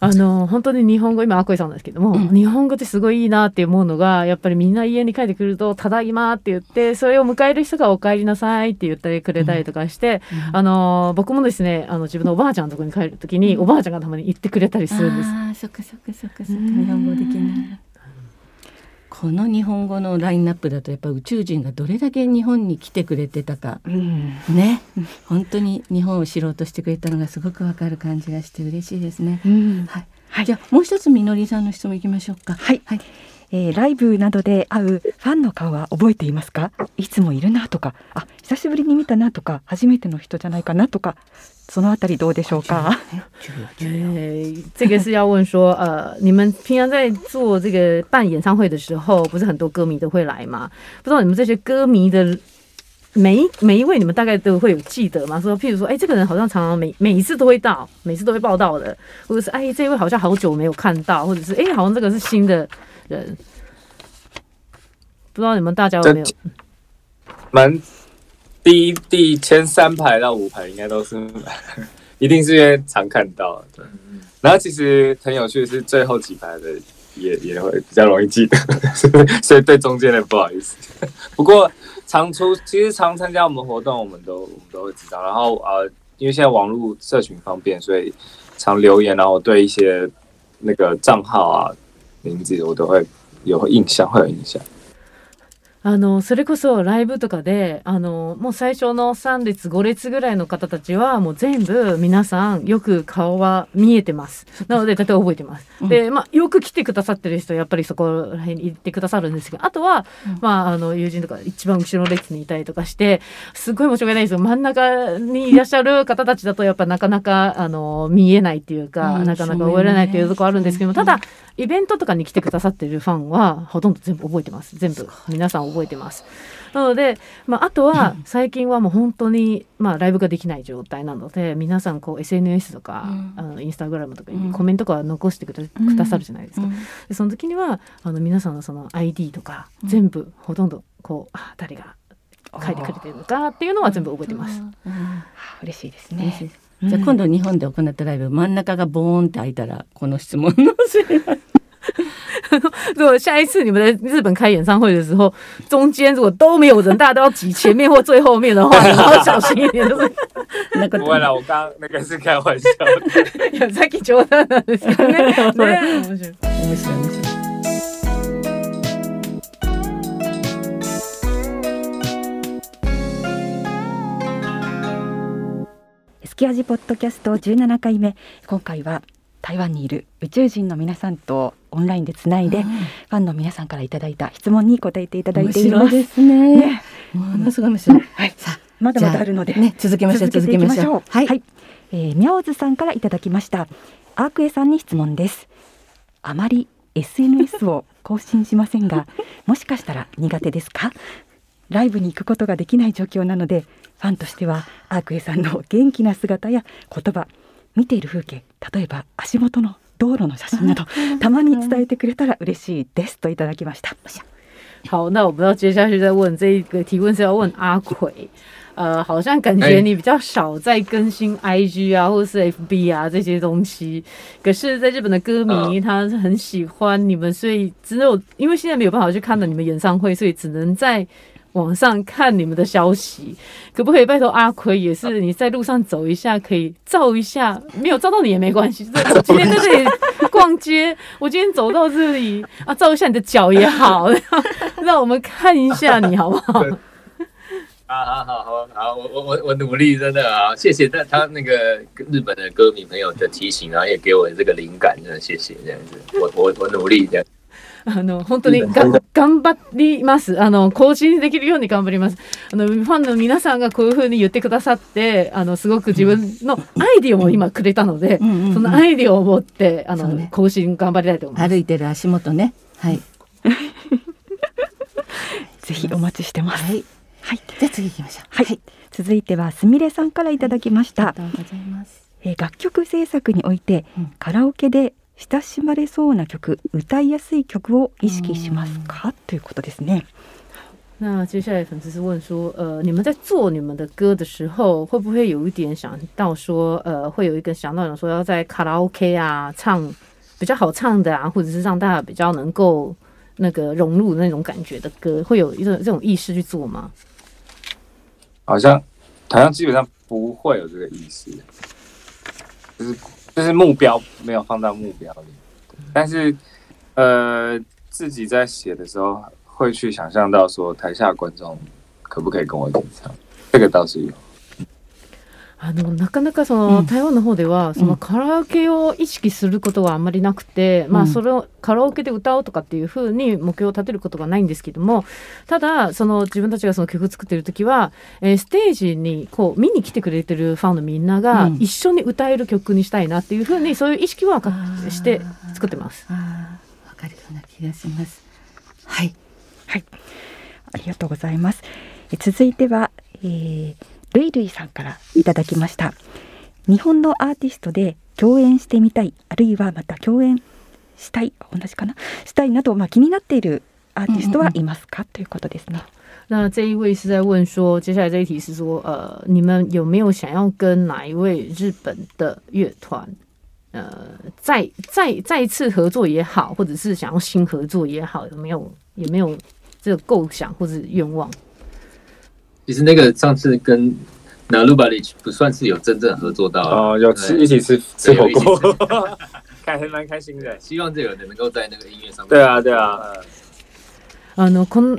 あの本当に日本語今アコイさんなんですけども、日本語ってすごいいいなって思うのがやっぱりみんな家に帰ってくると「ただいま」って言ってそれを迎える人が「お帰りなさい」って言ってくれたりとかして、あの僕もですねあの自分のおばあちゃんのところに帰る時に、おばあちゃんがたまに言ってくれたりするんです。ああそっかそっかそっかそっか。日本語できないこの日本語のラインナップだとやっぱ宇宙人がどれだけ日本に来てくれてたか。うん。ね。本当に日本を知ろうとしてくれたのがすごくわかる感じがして嬉しいですね。うん。はい、はい。じゃあもう一つみのりさんの質問いきましょうか。はい、はい。えーライブなどで会うファンの顔は覚えていますか？いつもいるなとか。あ久しぶりに見たなとか。初めての人じゃないかなとかそのあたりどうでしょうか呃，这个是要问说，呃，你们平常在做这个办演唱会的时候，不是很多歌迷都会来吗？不知道你们这些歌迷的每一每一位，你们大概都会有记得吗？说，譬如说，哎，这个人好像常常每每一次都会到，每次都会报道的，或者是哎，这位好像好久没有看到，或者是哎，好像这个是新的人。不知道你们大家有没有？蛮 第一第前三排到五排应该都是，一定是因为常看到对。然后其实很有趣的是，最后几排的也也会比较容易记得，所以对中间的不好意思。不过常出其实常参加我们活动，我们都我们都会知道。然后呃，因为现在网络社群方便，所以常留言，然后对一些那个账号啊名字我都会有印象，会有印象。あのそれこそライブとかであのもう最初の3列5列ぐらいの方たちはもう全部皆さんよく顔は見えてます。なので大体覚えてます、で、まあ、よく来てくださってる人はやっぱりそこら辺に行ってくださるんですけどあとは、まあ、あの友人とか一番後ろの列にいたりとかしてすごい申し訳ないです。けど真ん中にいらっしゃる方たちだとやっぱなかなかあの見えないっていうか、うん。なかなか覚えられないっていうところあるんですけど、ただイベントとかに来てくださってるファンはほとんど全部覚えてます。全部。皆さん覚えてます。なので、まあ、あとは最近はもう本当に、まあ、ライブができない状態なので皆さんこう SNS とか、あのインスタグラムとかにコメントとか残してくだ,、くださるじゃないですか、でその時にはあの皆さんのその ID とか全部ほとんどこうあ誰が書いてくれてるのかっていうのは全部覚えてます。嬉しいですねじゃあ今度日本で行ったライブ真ん中がボーンって開いたらこの質問のせい如果下一次你们在日本开演唱会的时候，中间如果都没有人，大家都要挤前面或最后面的话，你们要小心一点。就是なこと不会啦，我刚刚那个是开玩笑さっき冗談なんですよね。ね面白い面白い面白いスキアポッドキャスト17回目今回は台湾にいる宇宙人の皆さんとオンラインでつないで、ファンの皆さんからいただいた質問に答えていただいています白いですねものすごい面白いはいさあまだまだあるので、ね続けましょう続けていきましょうはい、はい、えー、ミャオズさんからいただきましたアークエさんに質問ですあまり SNS を更新しませんがもしかしたら苦手ですかライブに行くことができない状況なのでファンとしてはアークエさんの元気な姿や言葉見ている風景例えば足元の道路の写真など たまに伝えてくれたら嬉しいですといただきました好，那我们要接下去再问这一个提问是要问阿奎。呃，好像感觉你比较少在更新 IG 啊，或是 FB 啊这些东西。可是，在日本的歌迷他是很喜欢你们，所以只有因为现在没有办法去看到你们演唱会，所以只能在网上看你们的消息。可不可以拜托阿奎，也是你在路上走一下，可以照一下，没有照到你也没关系。就是我今天在这里逛街，我今天走到这里啊，照一下你的脚也好，让 让我们看一下你好不好？好好好好好，我我我我努力，真的啊，谢谢他他那个日本的歌迷朋友的提醒，然后也给我这个灵感，真的谢谢这样子，我我我努力这样。あの本当にが頑張ります。あの更新できるように頑張ります。あのファンの皆さんがこういう風に言ってくださって、あのすごく自分のアイディアも今くれたので、うんうんうん。そのアイディアを持ってあの、ね。更新頑張りたいと思います。歩いてる足元ね。はい。ぜひお待ちしてます。はい。はい、じゃあ次行きましょう。はい。続いてはすみれさんからいただきました。ありがとうございます。えー楽曲制作において、うん。カラオケで親しまれそうな曲歌いやすい曲を意識しますか、ということですね。那接下来粉丝是问说，呃，你们在做你们的歌的时候，会不会有一点想到说，呃，会有一个想到说要在卡拉 OK 啊唱比较好唱的啊，或者是让大家比较能够那个融入那种感觉的歌，会有一种这种意识去做吗？好像好像基本上不会有这个意思，就是 就是目标没有放到目标里，但是呃自己在写的时候会去想象到说台下观众可不可以跟我一起唱，这个倒是有。あのなかなかその、うん。台湾の方ではそのカラオケを意識することはあんまりなくて、まあうんそれをカラオケで歌おうとかっていうふうに目標を立てることがないんですけどもただその自分たちがその曲作ってる時は、えーステージにこう見に来てくれてるファンのみんながうん。一緒に歌える曲にしたいなっていうふうにそういう意識はして作ってます。わかるような気がします。はい。はい、ありがとうございます。え続いては、えー、ルイルイさんからいただきました。日本のアーティストで共演してみたい、あるいはまた共演したい、同じかな、したいなどまあ気になっているアーティストはいますか、ということですね。那这一位是在问说，接下来这一题是说，呃，你们有没有想要跟哪一位日本的乐团，呃，再再再一次合作也好，或者是想要新合作也好，有没有有没有这个构想或者愿望？其实那个上次跟 n a l u b a l i 不算是有真正合作到啊。哦，有吃对一起吃吃火锅，开还蛮开心的。希望这个人能够在那个音乐上面。对啊，对啊，あのこの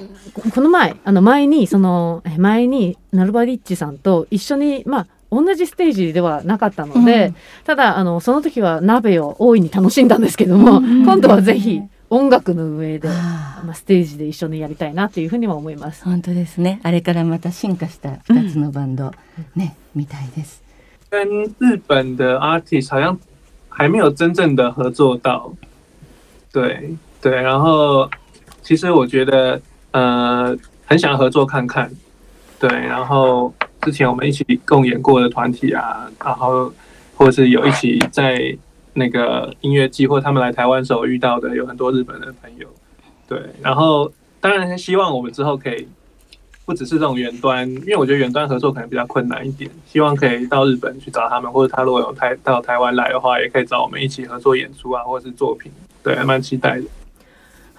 この前あの前にそのえ前にナルバリッチさんと一緒にまあ同じステージではなかったので、うん。ただあのその時は鍋を大いに楽しんだんですけども、うん。今度はぜひ音楽の上で、まあ、ステージで一緒にやりたいなっていうふうには思います。本当ですね。あれからまた進化した二つのバンド、ねみたいです。跟日本的 artist 好像还没有真正的合作到，对对，然后其实我觉得呃很想合作看看，对，然后之前我们一起共演过的团体啊，然后或者是有一起在那个音乐季或他们来台湾时候遇到的有很多日本的朋友，对，然后当然希望我们之后可以不只是这种远端，因为我觉得远端合作可能比较困难一点，希望可以到日本去找他们，或者他如果有台到台湾来的话，也可以找我们一起合作演出啊，或者是作品，对，还蛮期待的。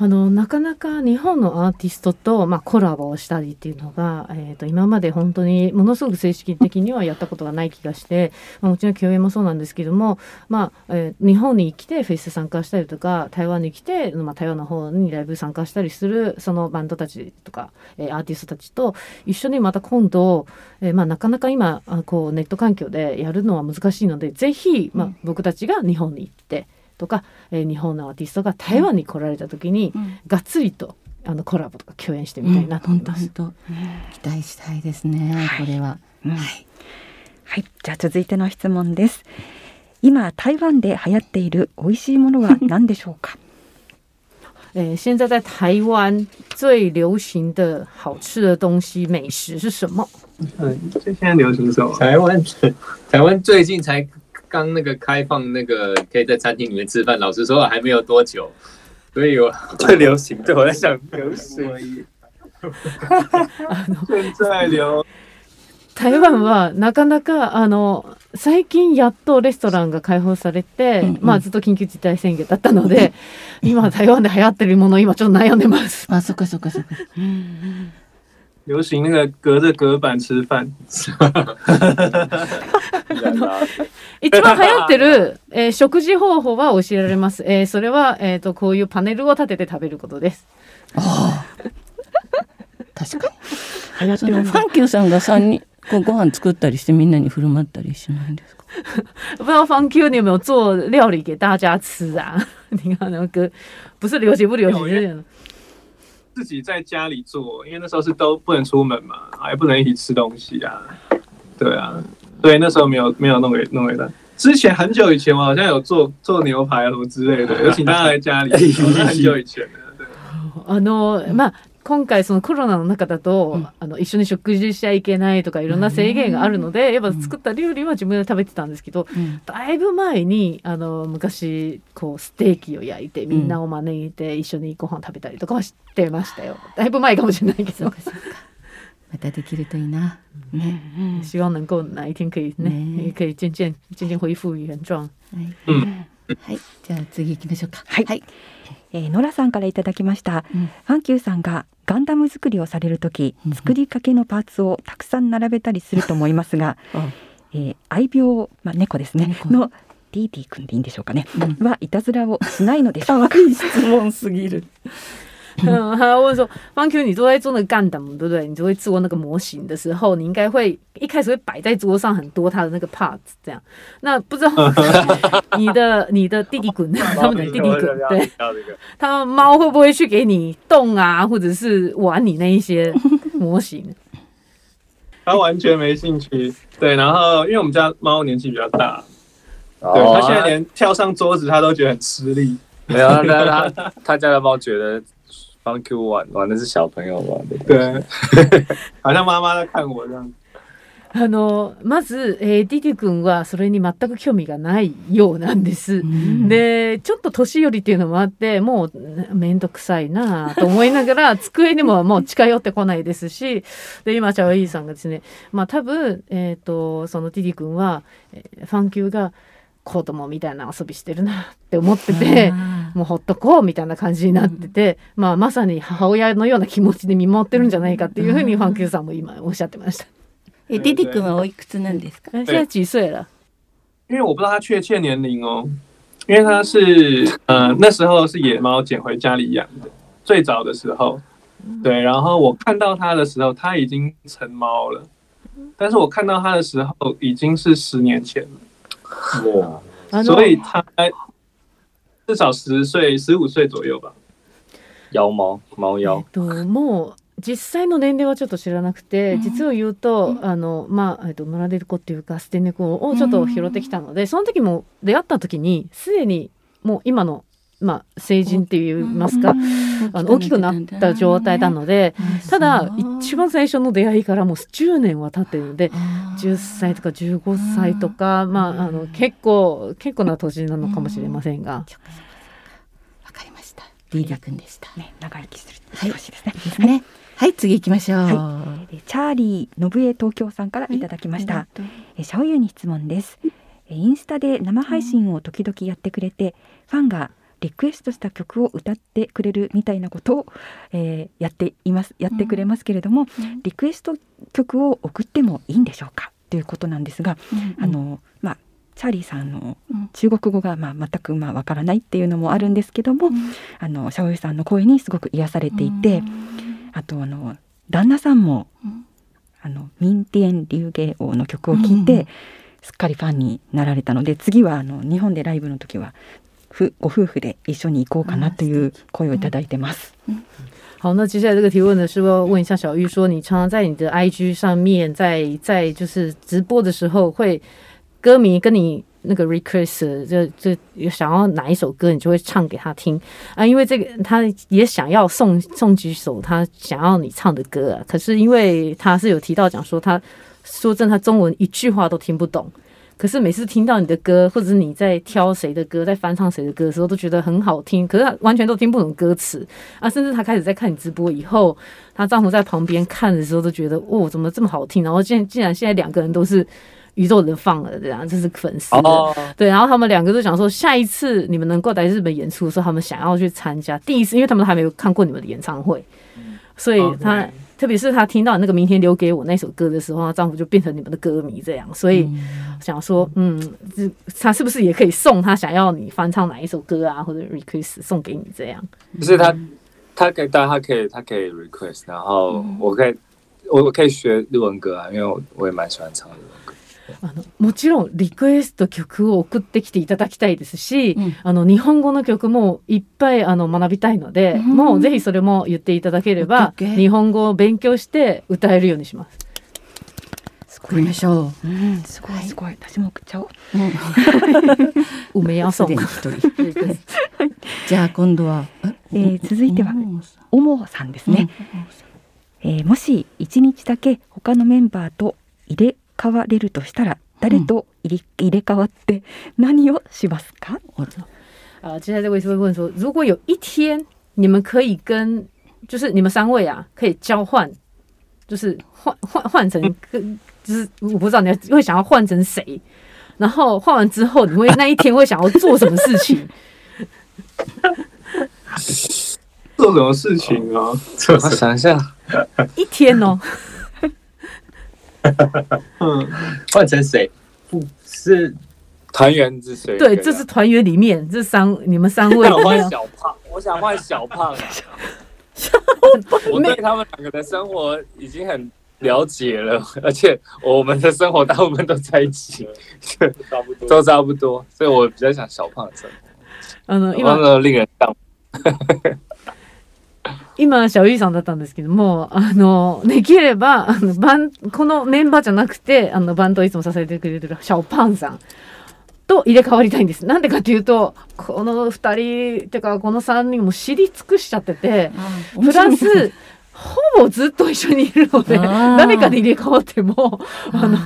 あのなかなか日本のアーティストと、まあ、コラボをしたりっていうのが、えー、と今まで本当にものすごく正式的にはやったことがない気がして、まあ、もちろん共演もそうなんですけども、まあえー日本に来てフェス参加したりとか台湾に来て、まあ、台湾の方にライブ参加したりするそのバンドたちとか、えーアーティストたちと一緒にまた今度、えーまあ、なかなか今こうネット環境でやるのは難しいのでぜひ、まあ、僕たちが日本に行ってとか、えー日本のアーティストが台湾に来られた時に、がっつりとあのコラボとか共演してみたいなと思います。本当期待したいですね、これは。うんはい、じゃあ続いての質問です。今台湾で流行っている美味しいものは 何でしょうか？诶，现在在台湾最流行的好吃的东西美食是什么？嗯，这现在流行什么？台湾台湾最近才刚那个开放那个可以在餐厅里面吃饭，老实说还没有多久，所以我最流行，对我在想流行。现在流台湾はなかなかあの最近やっとレストランが開放されて、うんうんまあずっと緊急事態宣言だったので、今台湾で流行ってるもの今ちょっと悩んでます。あ、そっかそっかそっか。流行那个隔着隔板吃饭，一番流行ってる、えー食事方法は教えられます。えーそれはえっ、とこういうパネルを立てて食べることです。ああ。確か流行ってに。そのますファンキューさんが三人こうご飯作ったりしてみんなに振る舞ったりしないんですか？不知道方 Q 你有没有做料理给大家吃啊？你看那个不是流行不流行，自己在家里做，因为那时候是都不能出门嘛，还不能一起吃东西啊。对啊，对，那时候没有没有弄给弄给他。之前很久以前，我好像有做做牛排啊什么之类的，有请大家来家里，好像很久以前了。对，あのまあ 今回そのコロナの中だと、あの一緒に食事しちゃいけないとかいろんな制限があるので、やっぱ作った料理は自分で食べてたんですけど、だいぶ前にあの昔こうステーキを焼いてみんなを招いて一緒にご飯食べたりとかはしてましたよ。だいぶ前かもしれないけど。またできるといいな。ね。希望能够哪一天可以呢，ね也可以渐渐渐渐恢复原状。はい。うん。はい。じゃあ次行きましょうか。はいはい。えー、ノラさんからいただきました、うんファンキューさんがガンダム作りをされる時うん作りかけのパーツをたくさん並べたりすると思いますが、えー愛病、まあ、猫ですね。猫のディーディ君でいいんでしょうかね、うはいたずらをしないのでしょうか。質問すぎる。嗯，他问说方 Q，你都在做那个干等，对不对？你就会做那个模型的时候，你应该会一开始会摆在桌上很多他的那个 parts 这样。那不知道 你的你的弟弟滚，他们的弟弟滚，对，他们猫会不会去给你动啊，或者是玩你那一些模型？他完全没兴趣。对，然后因为我们家猫年纪比较大，哦对，它现在连跳上桌子它都觉得很吃力。没有，他他 他家的猫觉得帮 Q 玩玩的是小朋友玩的，对，好像妈妈在看我这样。あのまず、えー、ディディ君はそれに全く興味がないようなんです。でちょっと年寄りっていうのもあってもう面倒くさいなと思いながら机にももう近寄ってこないですしで今チャワイーさんがですねまあ多分、えー、とそのディディ君は、えーファンキューが子供みたいな遊びしてるなって思ってて。もうほっとこうみたいな感じになってて、まあ、まさに母親のような気持ちで見守ってるんじゃないかっていうふうにファンキューさんも今おっしゃってました。え、デディ君はおいくつなんですか？え现在几岁了？因为我不知道它确切年龄哦，因为它是呃那时候是野猫捡回家里养的，最早的时候，对，然后我看到它的时候，它已经成猫了，但是我看到它的时候已经是十年前了，哇，あの所以它至少十岁、十五岁左右吧。妖猫猫妖，ともう実際の年齢はちょっと知らなくて、実を言うと、あのまあえっと野良猫っていうか捨て猫をちょっと拾ってきたので、その時も出会った時にすでにもう今のまあ、成人って言いますか、あの大きくなった状態なので、ただ一番最初の出会いからもう10年は経ってるので10歳とか15歳とか、まあ、あの結構結構な年なのかもしれませんが。わかりました。リーダー君でした。ね、長生きするはい少しですね。ですね。はい、次行きましょう。はえチャーリー信江東京さんからいただきました。えシャオユーに質問です。えインスタで生配信を時々やってくれて、ファンがリクエストした曲を歌ってくれるみたいなことを、えーやっていますやってくれますけれども、リクエスト曲を送ってもいいんでしょうか？ということなんですが、あのまあチャーリーさんのうん。中国語がまあ全くまあわからないっていうのもあるんですけども、あのシャオユーさんの声にすごく癒されていて、あとあの旦那さんも、うん。あのミンティエン流芸王の曲を聴いて、うん。すっかりファンになられたので次はあの日本でライブの時はふご夫婦で一緒に行こうかなという声をいただいてます。好，那接下来这个提问呢，是要问一下小玉说，你常常在你的 IG 上面，在在就是直播的时候，会歌迷跟你那个 request，就就想要哪一首歌，你就会唱给他听啊，因为这个他也想要送送几首他想要你唱的歌啊，可是因为他是有提到讲说他说真的，他中文一句话都听不懂。 可是每次听到你的歌，或者是你在挑谁的歌，在翻唱谁的歌的时候，都觉得很好听。可是他完全都听不懂歌词啊！甚至他开始在看你直播以后，她丈夫在旁边看的时候，都觉得哦，怎么这么好听？然后竟竟然现在两个人都是宇宙人放了，这样这是粉丝对，然后他们两个都想说，下一次你们能够来日本演出的时候，他们想要去参加。第一次，因为他们还没有看过你们的演唱会，所以哦他、对特别是她听到那个明天留给我那首歌的时候，她丈夫就变成你们的歌迷这样。所以想说，嗯，这他是不是也可以送他想要你翻唱哪一首歌啊，或者 request 送给你这样？不是他，他可以，当然他可以，他可以 request，然后我可以，我我可以学日文歌啊，因为我我也蛮喜欢唱日文歌。あのもちろんリクエスト曲を送ってきていただきたいですし、うんあの日本語の曲もいっぱいあの学びたいので、うんもうぜひそれも言っていただければ、日本語を勉強して歌えるようにします。送りましょう。うん、すごいすごい、私も送っちゃおう。梅屋ソンすでに一人。じゃあ今度は、えー続いてはうんおもさんですね。えーもし一日だけ他のメンバーと入れ替われるとしたら誰と入れ,、入れ替わって何をしますか？啊，接下来这位是会问说，如果有一天你们可以跟，就是你们三位啊，可以交换，就是换换换成跟，就是我不知道你会想要换成谁，然后换完之后，你会那一天会想要做什么事情？做什么事情啊？我 想一下，一天哦，嗯，换成谁？不是团员之谁？对，这是团员里面这三你们三位我想换小胖，我想换小胖啊。我对他们两个的生活已经很了解了，而且我们的生活大部分都在一起，差不多。都差不多，所以我比较想小胖的生活。あの小胖今的令人向今小ゆいさんだったんですけどもあの できればあのバンこのメンバーじゃなくてあのバンドをいつも支えてくれてるシャオパンさんと入れ替わりたいんです。なんでかというとこの二人てかこの三人も知り尽くしちゃっててプラスほぼずっと一緒にいるので誰かで入れ替わってもあの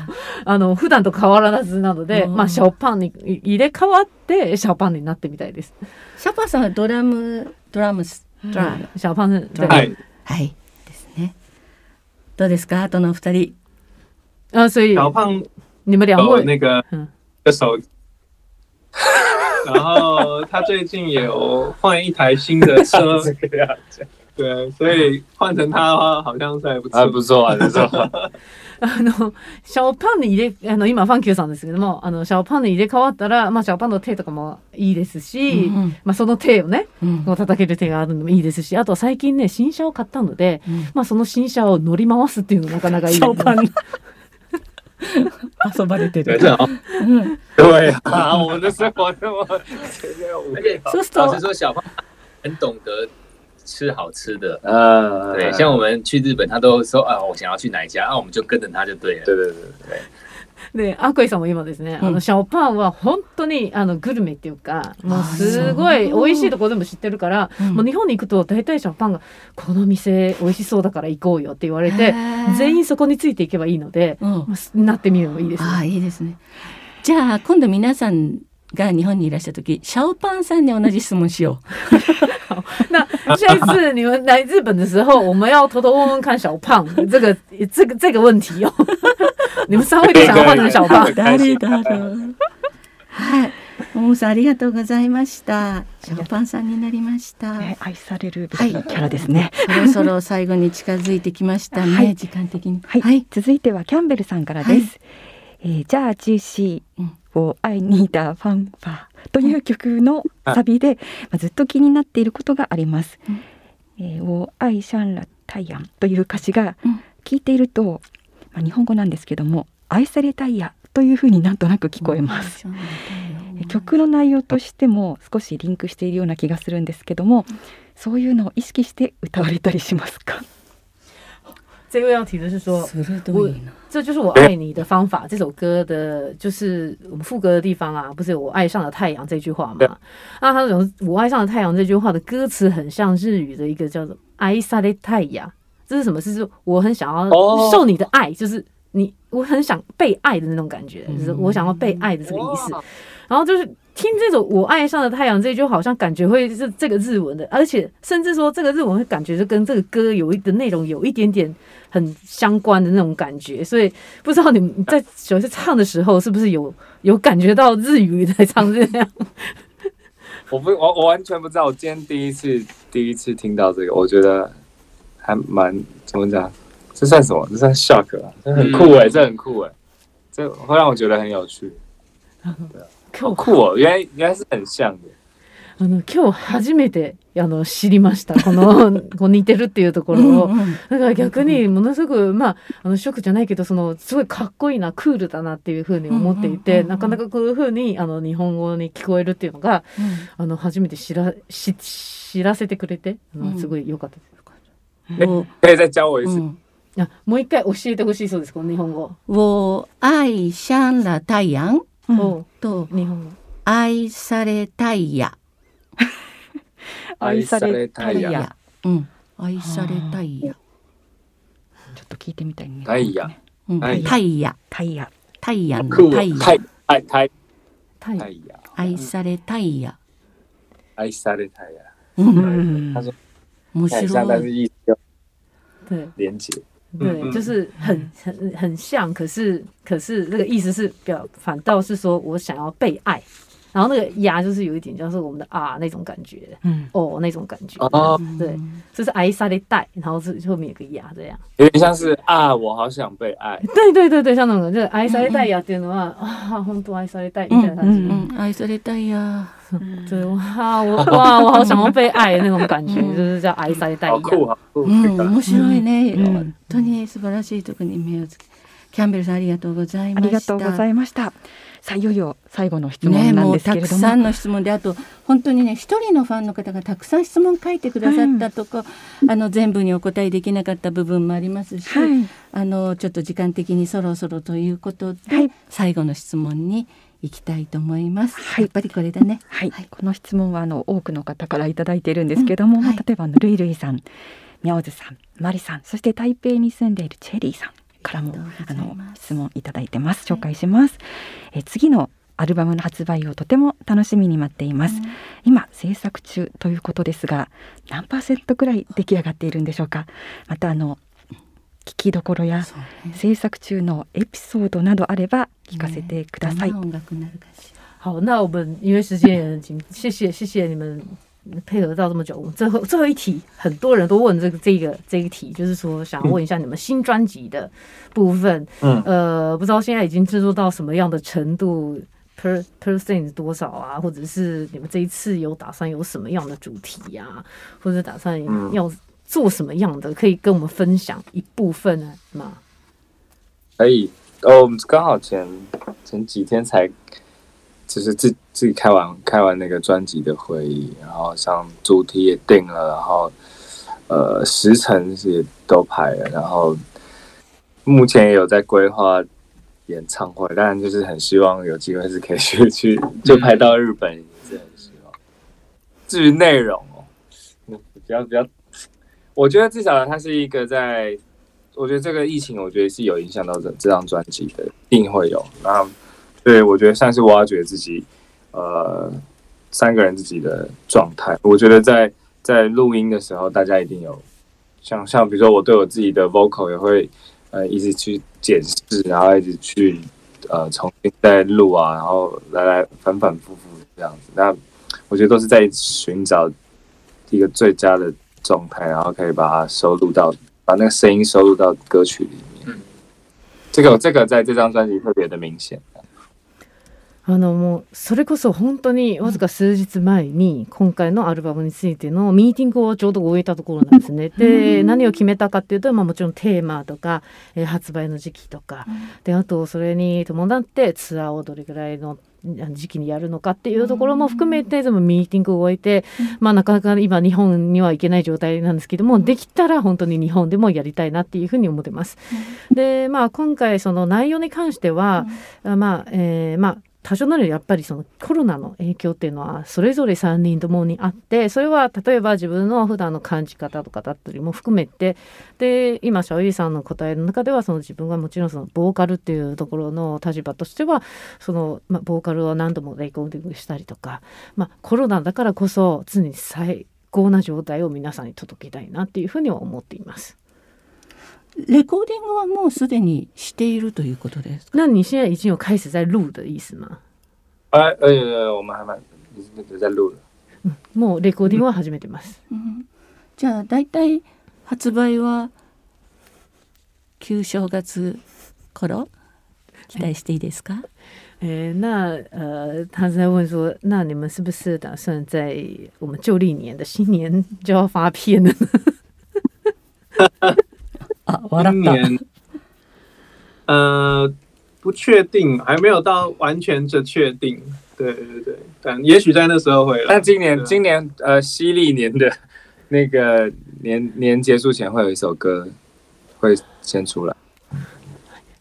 あの普段と変わらずなので、うん。まあシャオパンに入れ替わってシャオパンになってみたいです。シャパさんはドラムドラムスドラム、シャオパン对はい。はいですね。どうですかあとの二人。啊，所以小胖你们两位有那个嗯歌手，然后他最近也有换一台新的车，这个样子， 对，所以换成他的话，好像是还不错。啊，不错啊，不错。あの、シャオパンに入れ、あの、今、ファンキューさんですけども、あの、シャオパンに入れ替わったら、まあ、シャオパンの手とかもいいですし、うんうんまあ、その手をね、うん叩ける手があるのもいいですし、あと最近ね、新車を買ったので、うんまあ、その新車を乗り回すっていうのもなかなかいい。シャオパン遊ばれて，る。そうすると，吃好吃的。嗯，对，像我们去日本，他都说啊，我想要去哪一家，啊，我们就跟着他就对了。对对对对，でアクイさんも今ですね、うん。あのシャオパンは本当にあのグルメっていうかもうすごい美味しいとこ全部知ってるから、うん。もう日本に行くと大体シャオパンが「この店美味しそうだから行こうよ」って言われて全員そこについていけばいいので、なってみるのもいいです。ね。ああいいですね。じゃあ今度皆さんが日本にいらした時シャオパンさんに同じ質問しよ那 下一次你们来日本的时候，我们要偷偷问问看小胖这个这个这个问题哦。你们三位都想要换成小胖う。誰だろう。はい。ももさんありがとうございました。シャオパンさんになりました。ね愛されるべきキャラですね。そろそろ最後に近づいてきましたね、はい時間的に。はい、続いてはキャンベルさんからです。えーじゃあジューシうんーを愛にだファンファーという曲のサビで、まあ、ずっと気になっていることがあります。うんえーを愛シャンラタイヤンという歌詞がうん聞いていると、まあ、日本語なんですけども愛されたいやというふうになんとなく聞こえます。え曲の内容としても少しリンクしているような気がするんですけども、そういうのを意識して歌われたりしますか？这个要提的是说，鋭いな。这就是我爱你的方法。这首歌的，就是我们副歌的地方啊，不是我爱上了太阳这句话对嘛？那他讲我爱上了太阳这句话的歌词很像日语的一个叫做“爱され太阳”，这是什么？是说我很想要哦受你的爱，就是你，我很想被爱的那种感觉，就是我想要被爱的这个意思。然后就是听这首“我爱上了太阳”这句，好像感觉会是这个日文的，而且甚至说这个日文会感觉就跟这个歌有一的内容有一点点 很相关的那种感觉，所以不知道你们在有些唱的时候是不是有有感觉到日语在唱这样？我不，我我完全不知道。我今天第一次第一次听到这个，我觉得还蛮怎么讲？这算什么？这算 shock 啊！这很酷哎、这很酷哎、这会让我觉得很有趣，好酷哦！原来原来是很像的。あの今日初めて あの知りましたこの こう似てるっていうところを。うんうんだから逆にものすごくまああのショックじゃないけどそのすごいかっこいいなクールだなっていうふうに思っていうんうんてうんうんなかなかこういうふうにあの日本語に聞こえるっていうのがあの初めて知らし知らせてくれてあうんのすごい良かったです。我可以再教我一次。うんあもう一回教えてほしいそうですこの日本語。我愛シャンラ太陽？をと日本語。愛されたいや。愛されたいや。愛されたいやうん。愛されたいや。ちょっと聞いてみたいね。タイヤ。うんタイヤタイヤ。タイヤ。タイヤ！タイヤ。タイ太阳，愛されたいや。爱され太阳。うん。うん面白い。对连接。对，嗯就是很很很像，可是可是这个意思是表反倒是说我想要被爱，然后那个呀就是有一点像是我们的啊那种感觉うん。哦那种感觉，哦，对，就是爱萨雷带，然后是后面有个呀这样，有点像是啊，我好想被爱。对对对对，像那种就是爱萨雷带呀点的话啊，本当愛されたいみたいな感じ。うん。愛されたいや。对哇，我哇，我好想要被愛的那种感觉，就是叫愛されたい！うん。面白いね。うん本当に素晴らしいとに目をつけ。キャンベルさんありがとうございまあした。りがとうございました。さあいよいよ最後の質問ね、なんですけれども、たくさんの質問であと本当にね一人のファンの方がたくさん質問書いてくださったとこ、あの全部にお答えできなかった部分もありますし、はい、あのちょっと時間的にそろそろということで、はい。最後の質問に行きたいと思います。はい。やっぱりこれだね。はい、はい。この質問はあの多くの方からいただいているんですけども、うん例えばあのルイルイさん、ミャオズさん、マリさん、そして台北に住んでいるチェリーさんからもあの質問いただいてます。紹介します。え次のアルバムの発売をとても楽しみに待っています。今制作中ということですが、何パーセントくらい出来上がっているんでしょうか？またあの聞きどころやね制作中のエピソードなどあれば聞かせてください。どんな音楽になるかしら。好，那我们因为时间也很紧，谢谢谢谢你们配合到这么久。最后最后一题，很多人都问这个这个这一题，就是说想要问一下你们新专辑的部分，嗯呃，不知道现在已经制作到什么样的程度，per percent 多少啊？或者是你们这一次有打算有什么样的主题呀、或者打算嗯要做什么样的，可以跟我们分享一部分呢吗？可以哦，我们刚好前前几天才，就是自自己开完开完那个专辑的会议，然后像主题也定了，然后呃时辰也都排了，然后目前也有在规划演唱会，当然就是很希望有机会是可以去去就拍到日本，是很希望。至于内容哦，比较比较，我觉得至少它是一个在，我觉得这个疫情，我觉得是有影响到这这张专辑的，一定会有。那，对我觉得算是挖掘自己，呃，三个人自己的状态。我觉得在在录音的时候，大家一定有像像比如说我对我自己的 vocal 也会呃一直去检视，然后一直去呃重新再录啊，然后来来反反复复这样子。那我觉得都是在寻找一个最佳的状态，然后可以把它收录到把那个声音收录到歌曲里面。这个这个在这张专辑特别的明显。あのもうそれこそ本当にわずか数日前に今回のアルバムについてのミーティングをちょうど終えたところなんですね。で何を決めたかっていうと、まあ、もちろんテーマとか、えー発売の時期とかであとそれに伴ってツアーをどれぐらいの時期にやるのかっていうところも含めてでもミーティングを終えて、まあ、なかなか今日本には行けない状態なんですけどもできたら本当に日本でもやりたいなっていうふうに思ってます。でまあ今回その内容に関しては、あまあえーまあ多少なりやっぱりそのコロナの影響っていうのはそれぞれ3人ともにあってそれは例えば自分の普段の感じ方とかだったりも含めてで今シャオユーさんの答えの中ではその自分がもちろんそのボーカルっていうところの立場としてはその、まあ、ボーカルを何度もレコーディングしたりとか、まあ、コロナだからこそ常に最高な状態を皆さんに届けたいなっていうふうには思っています。レコーディングはもうすでにしているということですか？那你现在已经有开始在录的意思吗？哎而且我们还蛮有在录了。もうレコーディングは始めてます。うんじゃあ大体発売は旧正月頃？期待していいですか？诶，那呃，他在问说，那你们是不是打算在我们旧历年的新年就要发片了呢？あ笑った今年，呃，不确定，还没有到完全的确定。对对对，但也许在那时候会了。但今年对啊今年呃西历年的那个年年结束前会有一首歌会先出来。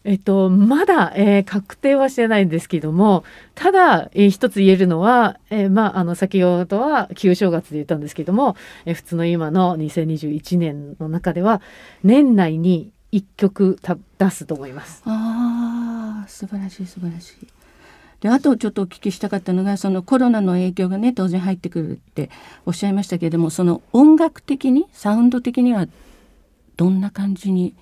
えっと、まだ、えー確定はしてないんですけども、ただ、えー一つ言えるのは、えーまあ、あの、先ほどは旧正月で言ったんですけども、えー普通の今の2021年の中では、年内に1曲た出すと思います。ああ素晴らしい素晴らしい。であとちょっとお聞きしたかったのがそのコロナの影響がね当然入ってくるっておっしゃいましたけれどもその音楽的にサウンド的にはどんな感じに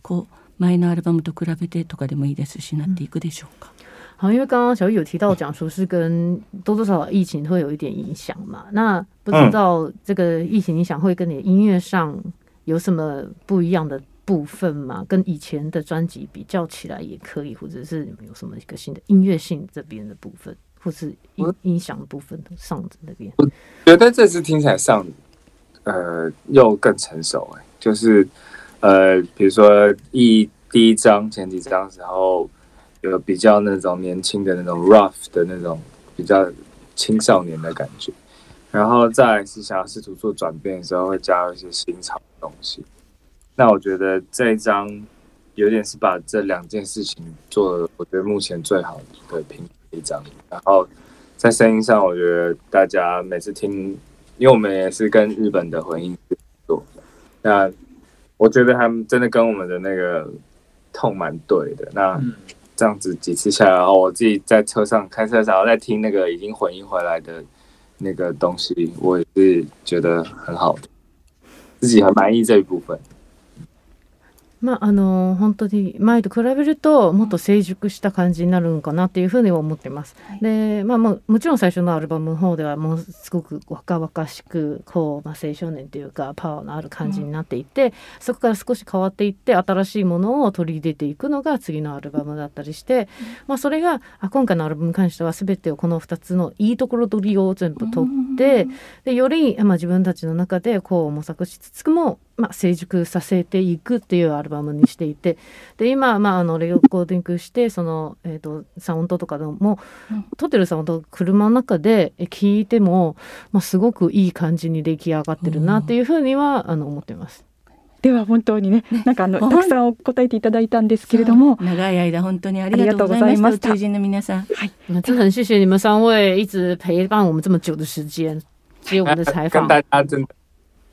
こう前のアルバムと比べてとかでもいいですしなっていくでしょうか。好，因为刚刚小雨有提到讲说是跟多多少少疫情会有一点影响嘛，那不知道这个疫情影响会跟你的音乐上有什么不一样的部分吗？跟以前的专辑比较起来也可以，或者是你们有什么一个新的音乐性这边的部分，或是音音响的部分上那边？觉得这次听起来上，呃，又更成熟哎、就是 呃，比如说一第一章前几章时候，有比较那种年轻的那种 rough 的那种比较青少年的感觉，然后再是想要试图做转变的时候，会加入一些新潮的东西。那我觉得这一章有点是把这两件事情做了，我觉得目前最好的平一张，然后。在声音上，我觉得大家每次听，因为我们也是跟日本的混音做，那我觉得他们真的跟我们的那个痛蛮对的。那嗯这样子几次下来，然后我自己在车上开车的时候在听那个已经混音回来的那个东西，我也是觉得很好的，自己很满意这一部分。まああの本当に前と比べるともっと成熟した感じになるのかなっていうふうには思ってます。でまあもうもちろん最初のアルバムの方ではもうすごく若々しくこう、まあ、青少年というかパワーのある感じになっていって、そこから少し変わっていって新しいものを取り入れていくのが次のアルバムだったりして、まあ、それがあ今回のアルバムに関しては全てをこの2つのいいところ取りを全部取って、でより、まあ、自分たちの中でこう模索しつつも、まあ、成熟させていくっていうアルバムにしていてで今、まあ、あのレコーディングしてその、えー、とサウンドとかでも、うん。撮ってるサウンド車の中でえ聞いても、まあ、すごくいい感じに出来上がってるなっていうふうにはあの思ってます。では本当にねね。なんかあのたくさんお答えていただいたんですけれども。長い間本当にありがとうございまありがとうございましたした宇宙人の皆さん那真的很谢谢你们三位一直陪伴我们这么久的时间，接我们的采访跟。大家真的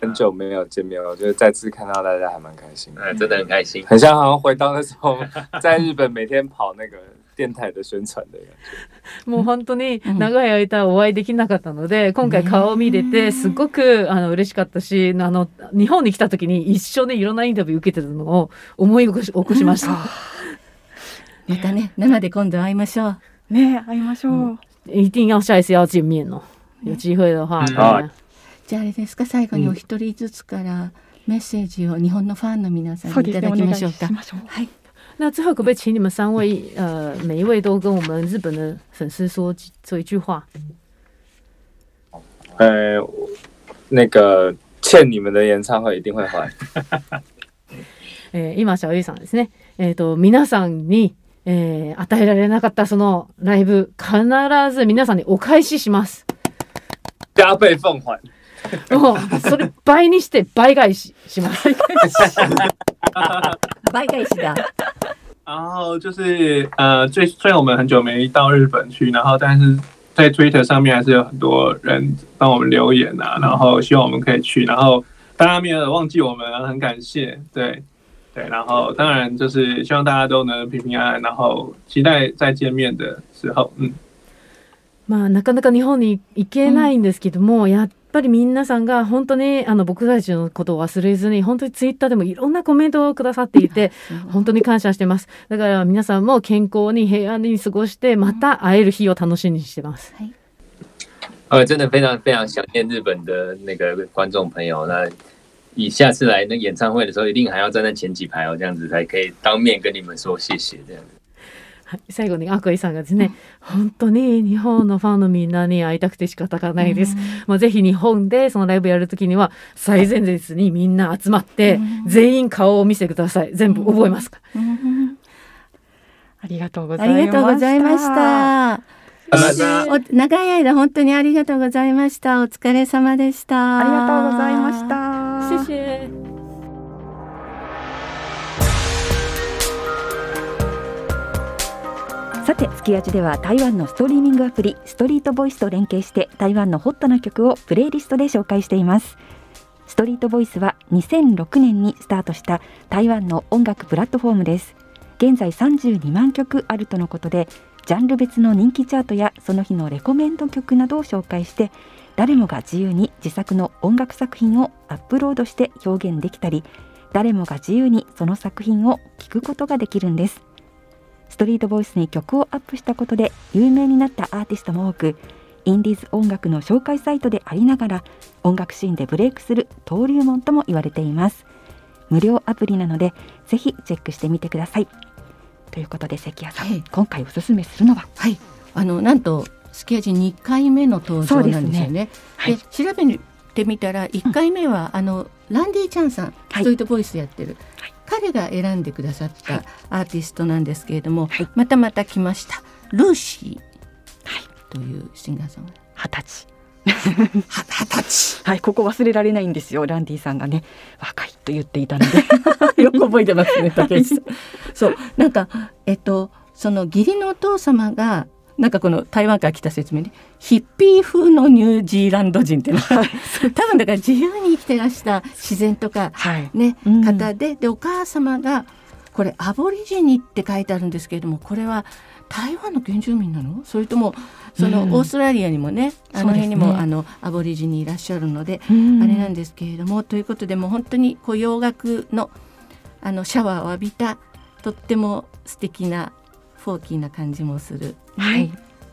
很久没有见面了，我觉得再次看到大家还蛮开心的，嗯，真的很开心。很像好像回到那时候在日本每天跑那个电台的宣传的感觉。もう本当に長い間お会いできなかったので、今回顔を見れてすごくあの嬉しかったし、あの日本に来た時に一緒にいろんなインタビュー受けてたのを思い起こし起こしました。またね生で今度会いましょう。ね会いましょう、一定要下一次要见面哦，有機会的话。嗯对じゃああれですか最後にお一人ずつからメッセージを日本のファンの皆さんそうですねにいただきましょうかうはい那最后可不可以请你们三位，呃，每一位都跟我们日本的粉丝说几说一句话？呃，那个欠你们的演唱会一定会还。えー今小ゆいさんですね。えっ、と皆さんに、えー与えられなかったそのライブ必ず皆さんにお返しします。加倍奉还。もうそれ倍にして倍返しします。倍返しだ然后就是呃，最虽然我们很久没到日本去，然后但是在 Twitter 上面还是有很多人帮我们留言啊，然后希望我们可以去，然后大家没有忘记我们，很感谢，对对，然后当然就是希望大家都能平平安安，然后期待再见面的时候，嗯。まあなかなか日本に行けないんですけども、やっぱり皆さんが本当にあの僕たちのことを忘れずに本当にツイッターでもいろんなコメントをくださっていて本当に感謝してますだから皆さんも健康に平安に過ごしてまた会える日を楽しみにしてます。呃，真的非常非常想念日本的那个观众朋友。那以下次来那演唱会的时候，一定还要站在前几排哦，这样子才可以当面跟你们说谢谢。这样子。はい、最後にアクイさんがですね、本当に日本のファンのみんなに会いたくて仕方がないです。もうぜひ日本でそのライブやるときには最前列にみんな集まって、全員顔を見せてください。全部覚えますか。ら。ありがとうござあいました。りがとうございました。お長い間本当にありがとうございました。お疲れ様でした。ありがとうございました。谢谢。さて月味では台湾のストリーミングアプリストリートボイスと連携して台湾のホットな曲をプレイリストで紹介しています。ストリートボイスは2006年にスタートした台湾の音楽プラットフォームです。現在32万曲あるとのことでジャンル別の人気チャートやその日のレコメンド曲などを紹介して誰もが自由に自作の音楽作品をアップロードして表現できたり誰もが自由にその作品を聴くことができるんです。トリートボイスに曲をアップしたことで有名になったアーティストも多くインディーズ音楽の紹介サイトでありながら音楽シーンでブレイクする登竜門とも言われています。無料アプリなのでぜひチェックしてみてください。ということで関谷さん、はい。今回おすすめするのは？はい。あのなんとスキヤジ2回目の登場なんですよね。はい。で調べてみたら1回目は、あのランディ・チャンさん、はい。ストリートボイスやってる、はい彼が選んでくださったはい。アーティストなんですけれども、はい。またまた来ましたルーシー。はい。というシンガーソング二十歳。は二十歳。はいここ忘れられないんですよランディさんがね。若いと言っていたので。よく覚えてますね竹内さん。そう。なんかえっとその義理のお父様がなんかこの台湾から来た説明ねヒッピー風のニュージーランド人っていうの。は 多分だから自由に生きてらした自然とかはい。ね、うん。方ででお母様がこれアボリジニって書いてあるんですけれどもこれは台湾の原住民なの？それともそのうん。オーストラリアにもね、あの辺にも、ねあのアボリジニいらっしゃるので、うん。あれなんですけれどもということでもう本当にこう洋楽のあのシャワーを浴びたとっても素敵なフォーキーな感じもする、はい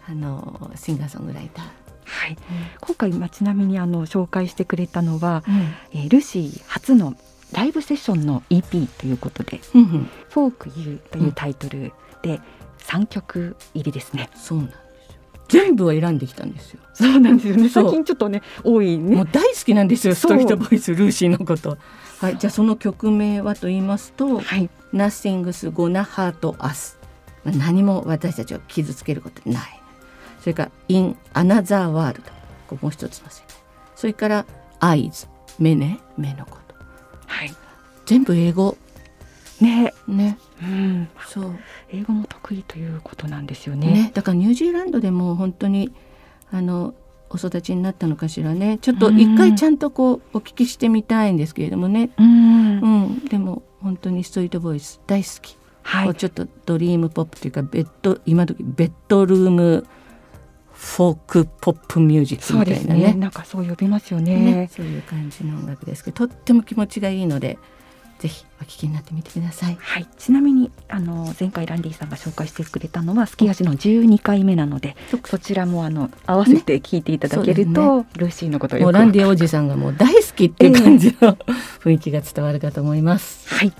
あのシンガーソングライター。はい、今回まあちなみにあの紹介してくれたのは、えールシー初のライブセッションの EP ということでうんうん「フォーク You」というタイトルで3曲入りですね。そうなん全部を選んできたんですよ。そうなんですよね。最近ちょっとね多いね。もう大好きなんですよストリートボイスルーシーのこと。はい、じゃあその曲名はと言いますとはい。「Nothing's Gonna Hurt Us」何も私たちを傷つけることない。それから「In Another World」ここもう一つの世界。それから「Eyes」目ね。目のこと。はい。全部英語。ね、ね。うん、そう。英語も得意ということなんですよね。ね。だからニュージーランドでも本当にあのお育ちになったのかしらね。ちょっと一回ちゃんとこうお聞きしてみたいんですけれどもね、うん、うん、でも本当にストリートボイス大好き、はい、こうちょっとドリームポップというかベッド今時ベッドルームフォークポップミュージックみたいなねね。なんかそう呼びますよね。ねそういう感じの音楽ですけどとっても気持ちがいいのでぜひお聞きになってみてください。はい、ちなみにあの前回ランディさんが紹介してくれたのは「すき味」の12回目なのでそちらもあの合わせて聞いていただけると、ルーシーのことをよくもうランディおじさんがもう大好きっていう感じの 雰囲気が伝わるかと思います。はい。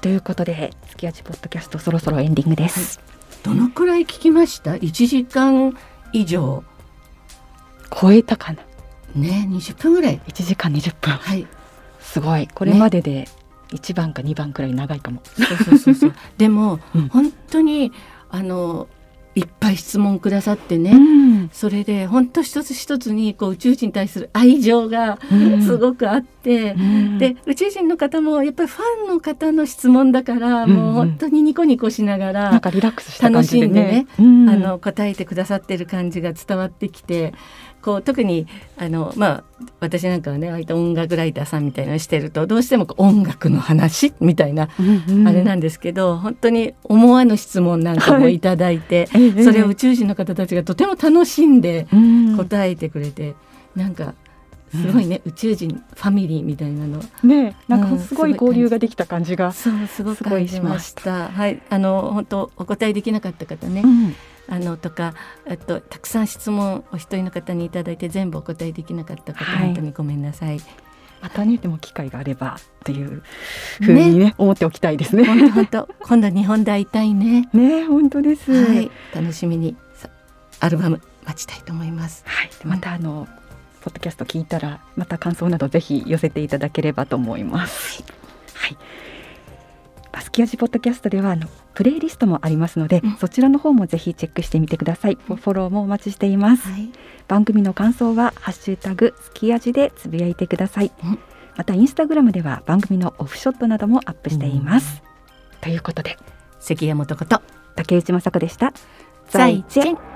ということで「すき味ポッドキャスト」そろそろエンディングです。どのくらい聞きました？1時間以上超えたかな？ね20分ぐらい。1時間20分はい。すごいこれまでで1番か2番くらい長いかも。そうそうそうそう。でも、うん本当にあのいっぱい質問くださってね。うん。それで本当一つ一つにこう宇宙人に対する愛情がうん。すごくあって、うん。で宇宙人の方もやっぱりファンの方の質問だから、うん。うんもう本当にニコニコしながら。楽しんでねうん。あの答えてくださってる感じが伝わってきてこう特にあの、まあ、私なんかはね割と音楽ライターさんみたいなのしてるとどうしてもこう音楽の話みたいな、うんうん。あれなんですけど本当に思わぬ質問なんかもいただいて、ええ。それを宇宙人の方たちがとても楽しんでうん。答えてくれて、なんかすごいね、宇宙人ファミリーみたいなの。ねなんうんかすごい交流ができた感じが。そうすごいしましした。はい、あの本当お答えできなかった方ね、うんあのとかあとたくさん質問お一人の方にいただいて全部お答えできなかった方、はい本当にごめんなさい。またねでも機会があればっていうふうにね思っておきたいですね。本当本当今度日本で会いたいね。ね本当です。はい、楽しみにさアルバム待ちたいと思います。はい、でまたあの、ポッドキャスト聞いたらまた感想などぜひ寄せていただければと思います。はい。バスキアジポッドキャストではあのプレイリストもありますので、うんそちらの方もぜひチェックしてみてください。フォローもお待ちしています。はい、番組の感想はハッシュタグスキアジでつぶやいてください。うんまたインスタグラムでは番組のオフショットなどもアップしています。ということで関山とこと竹内雅子でした。再见。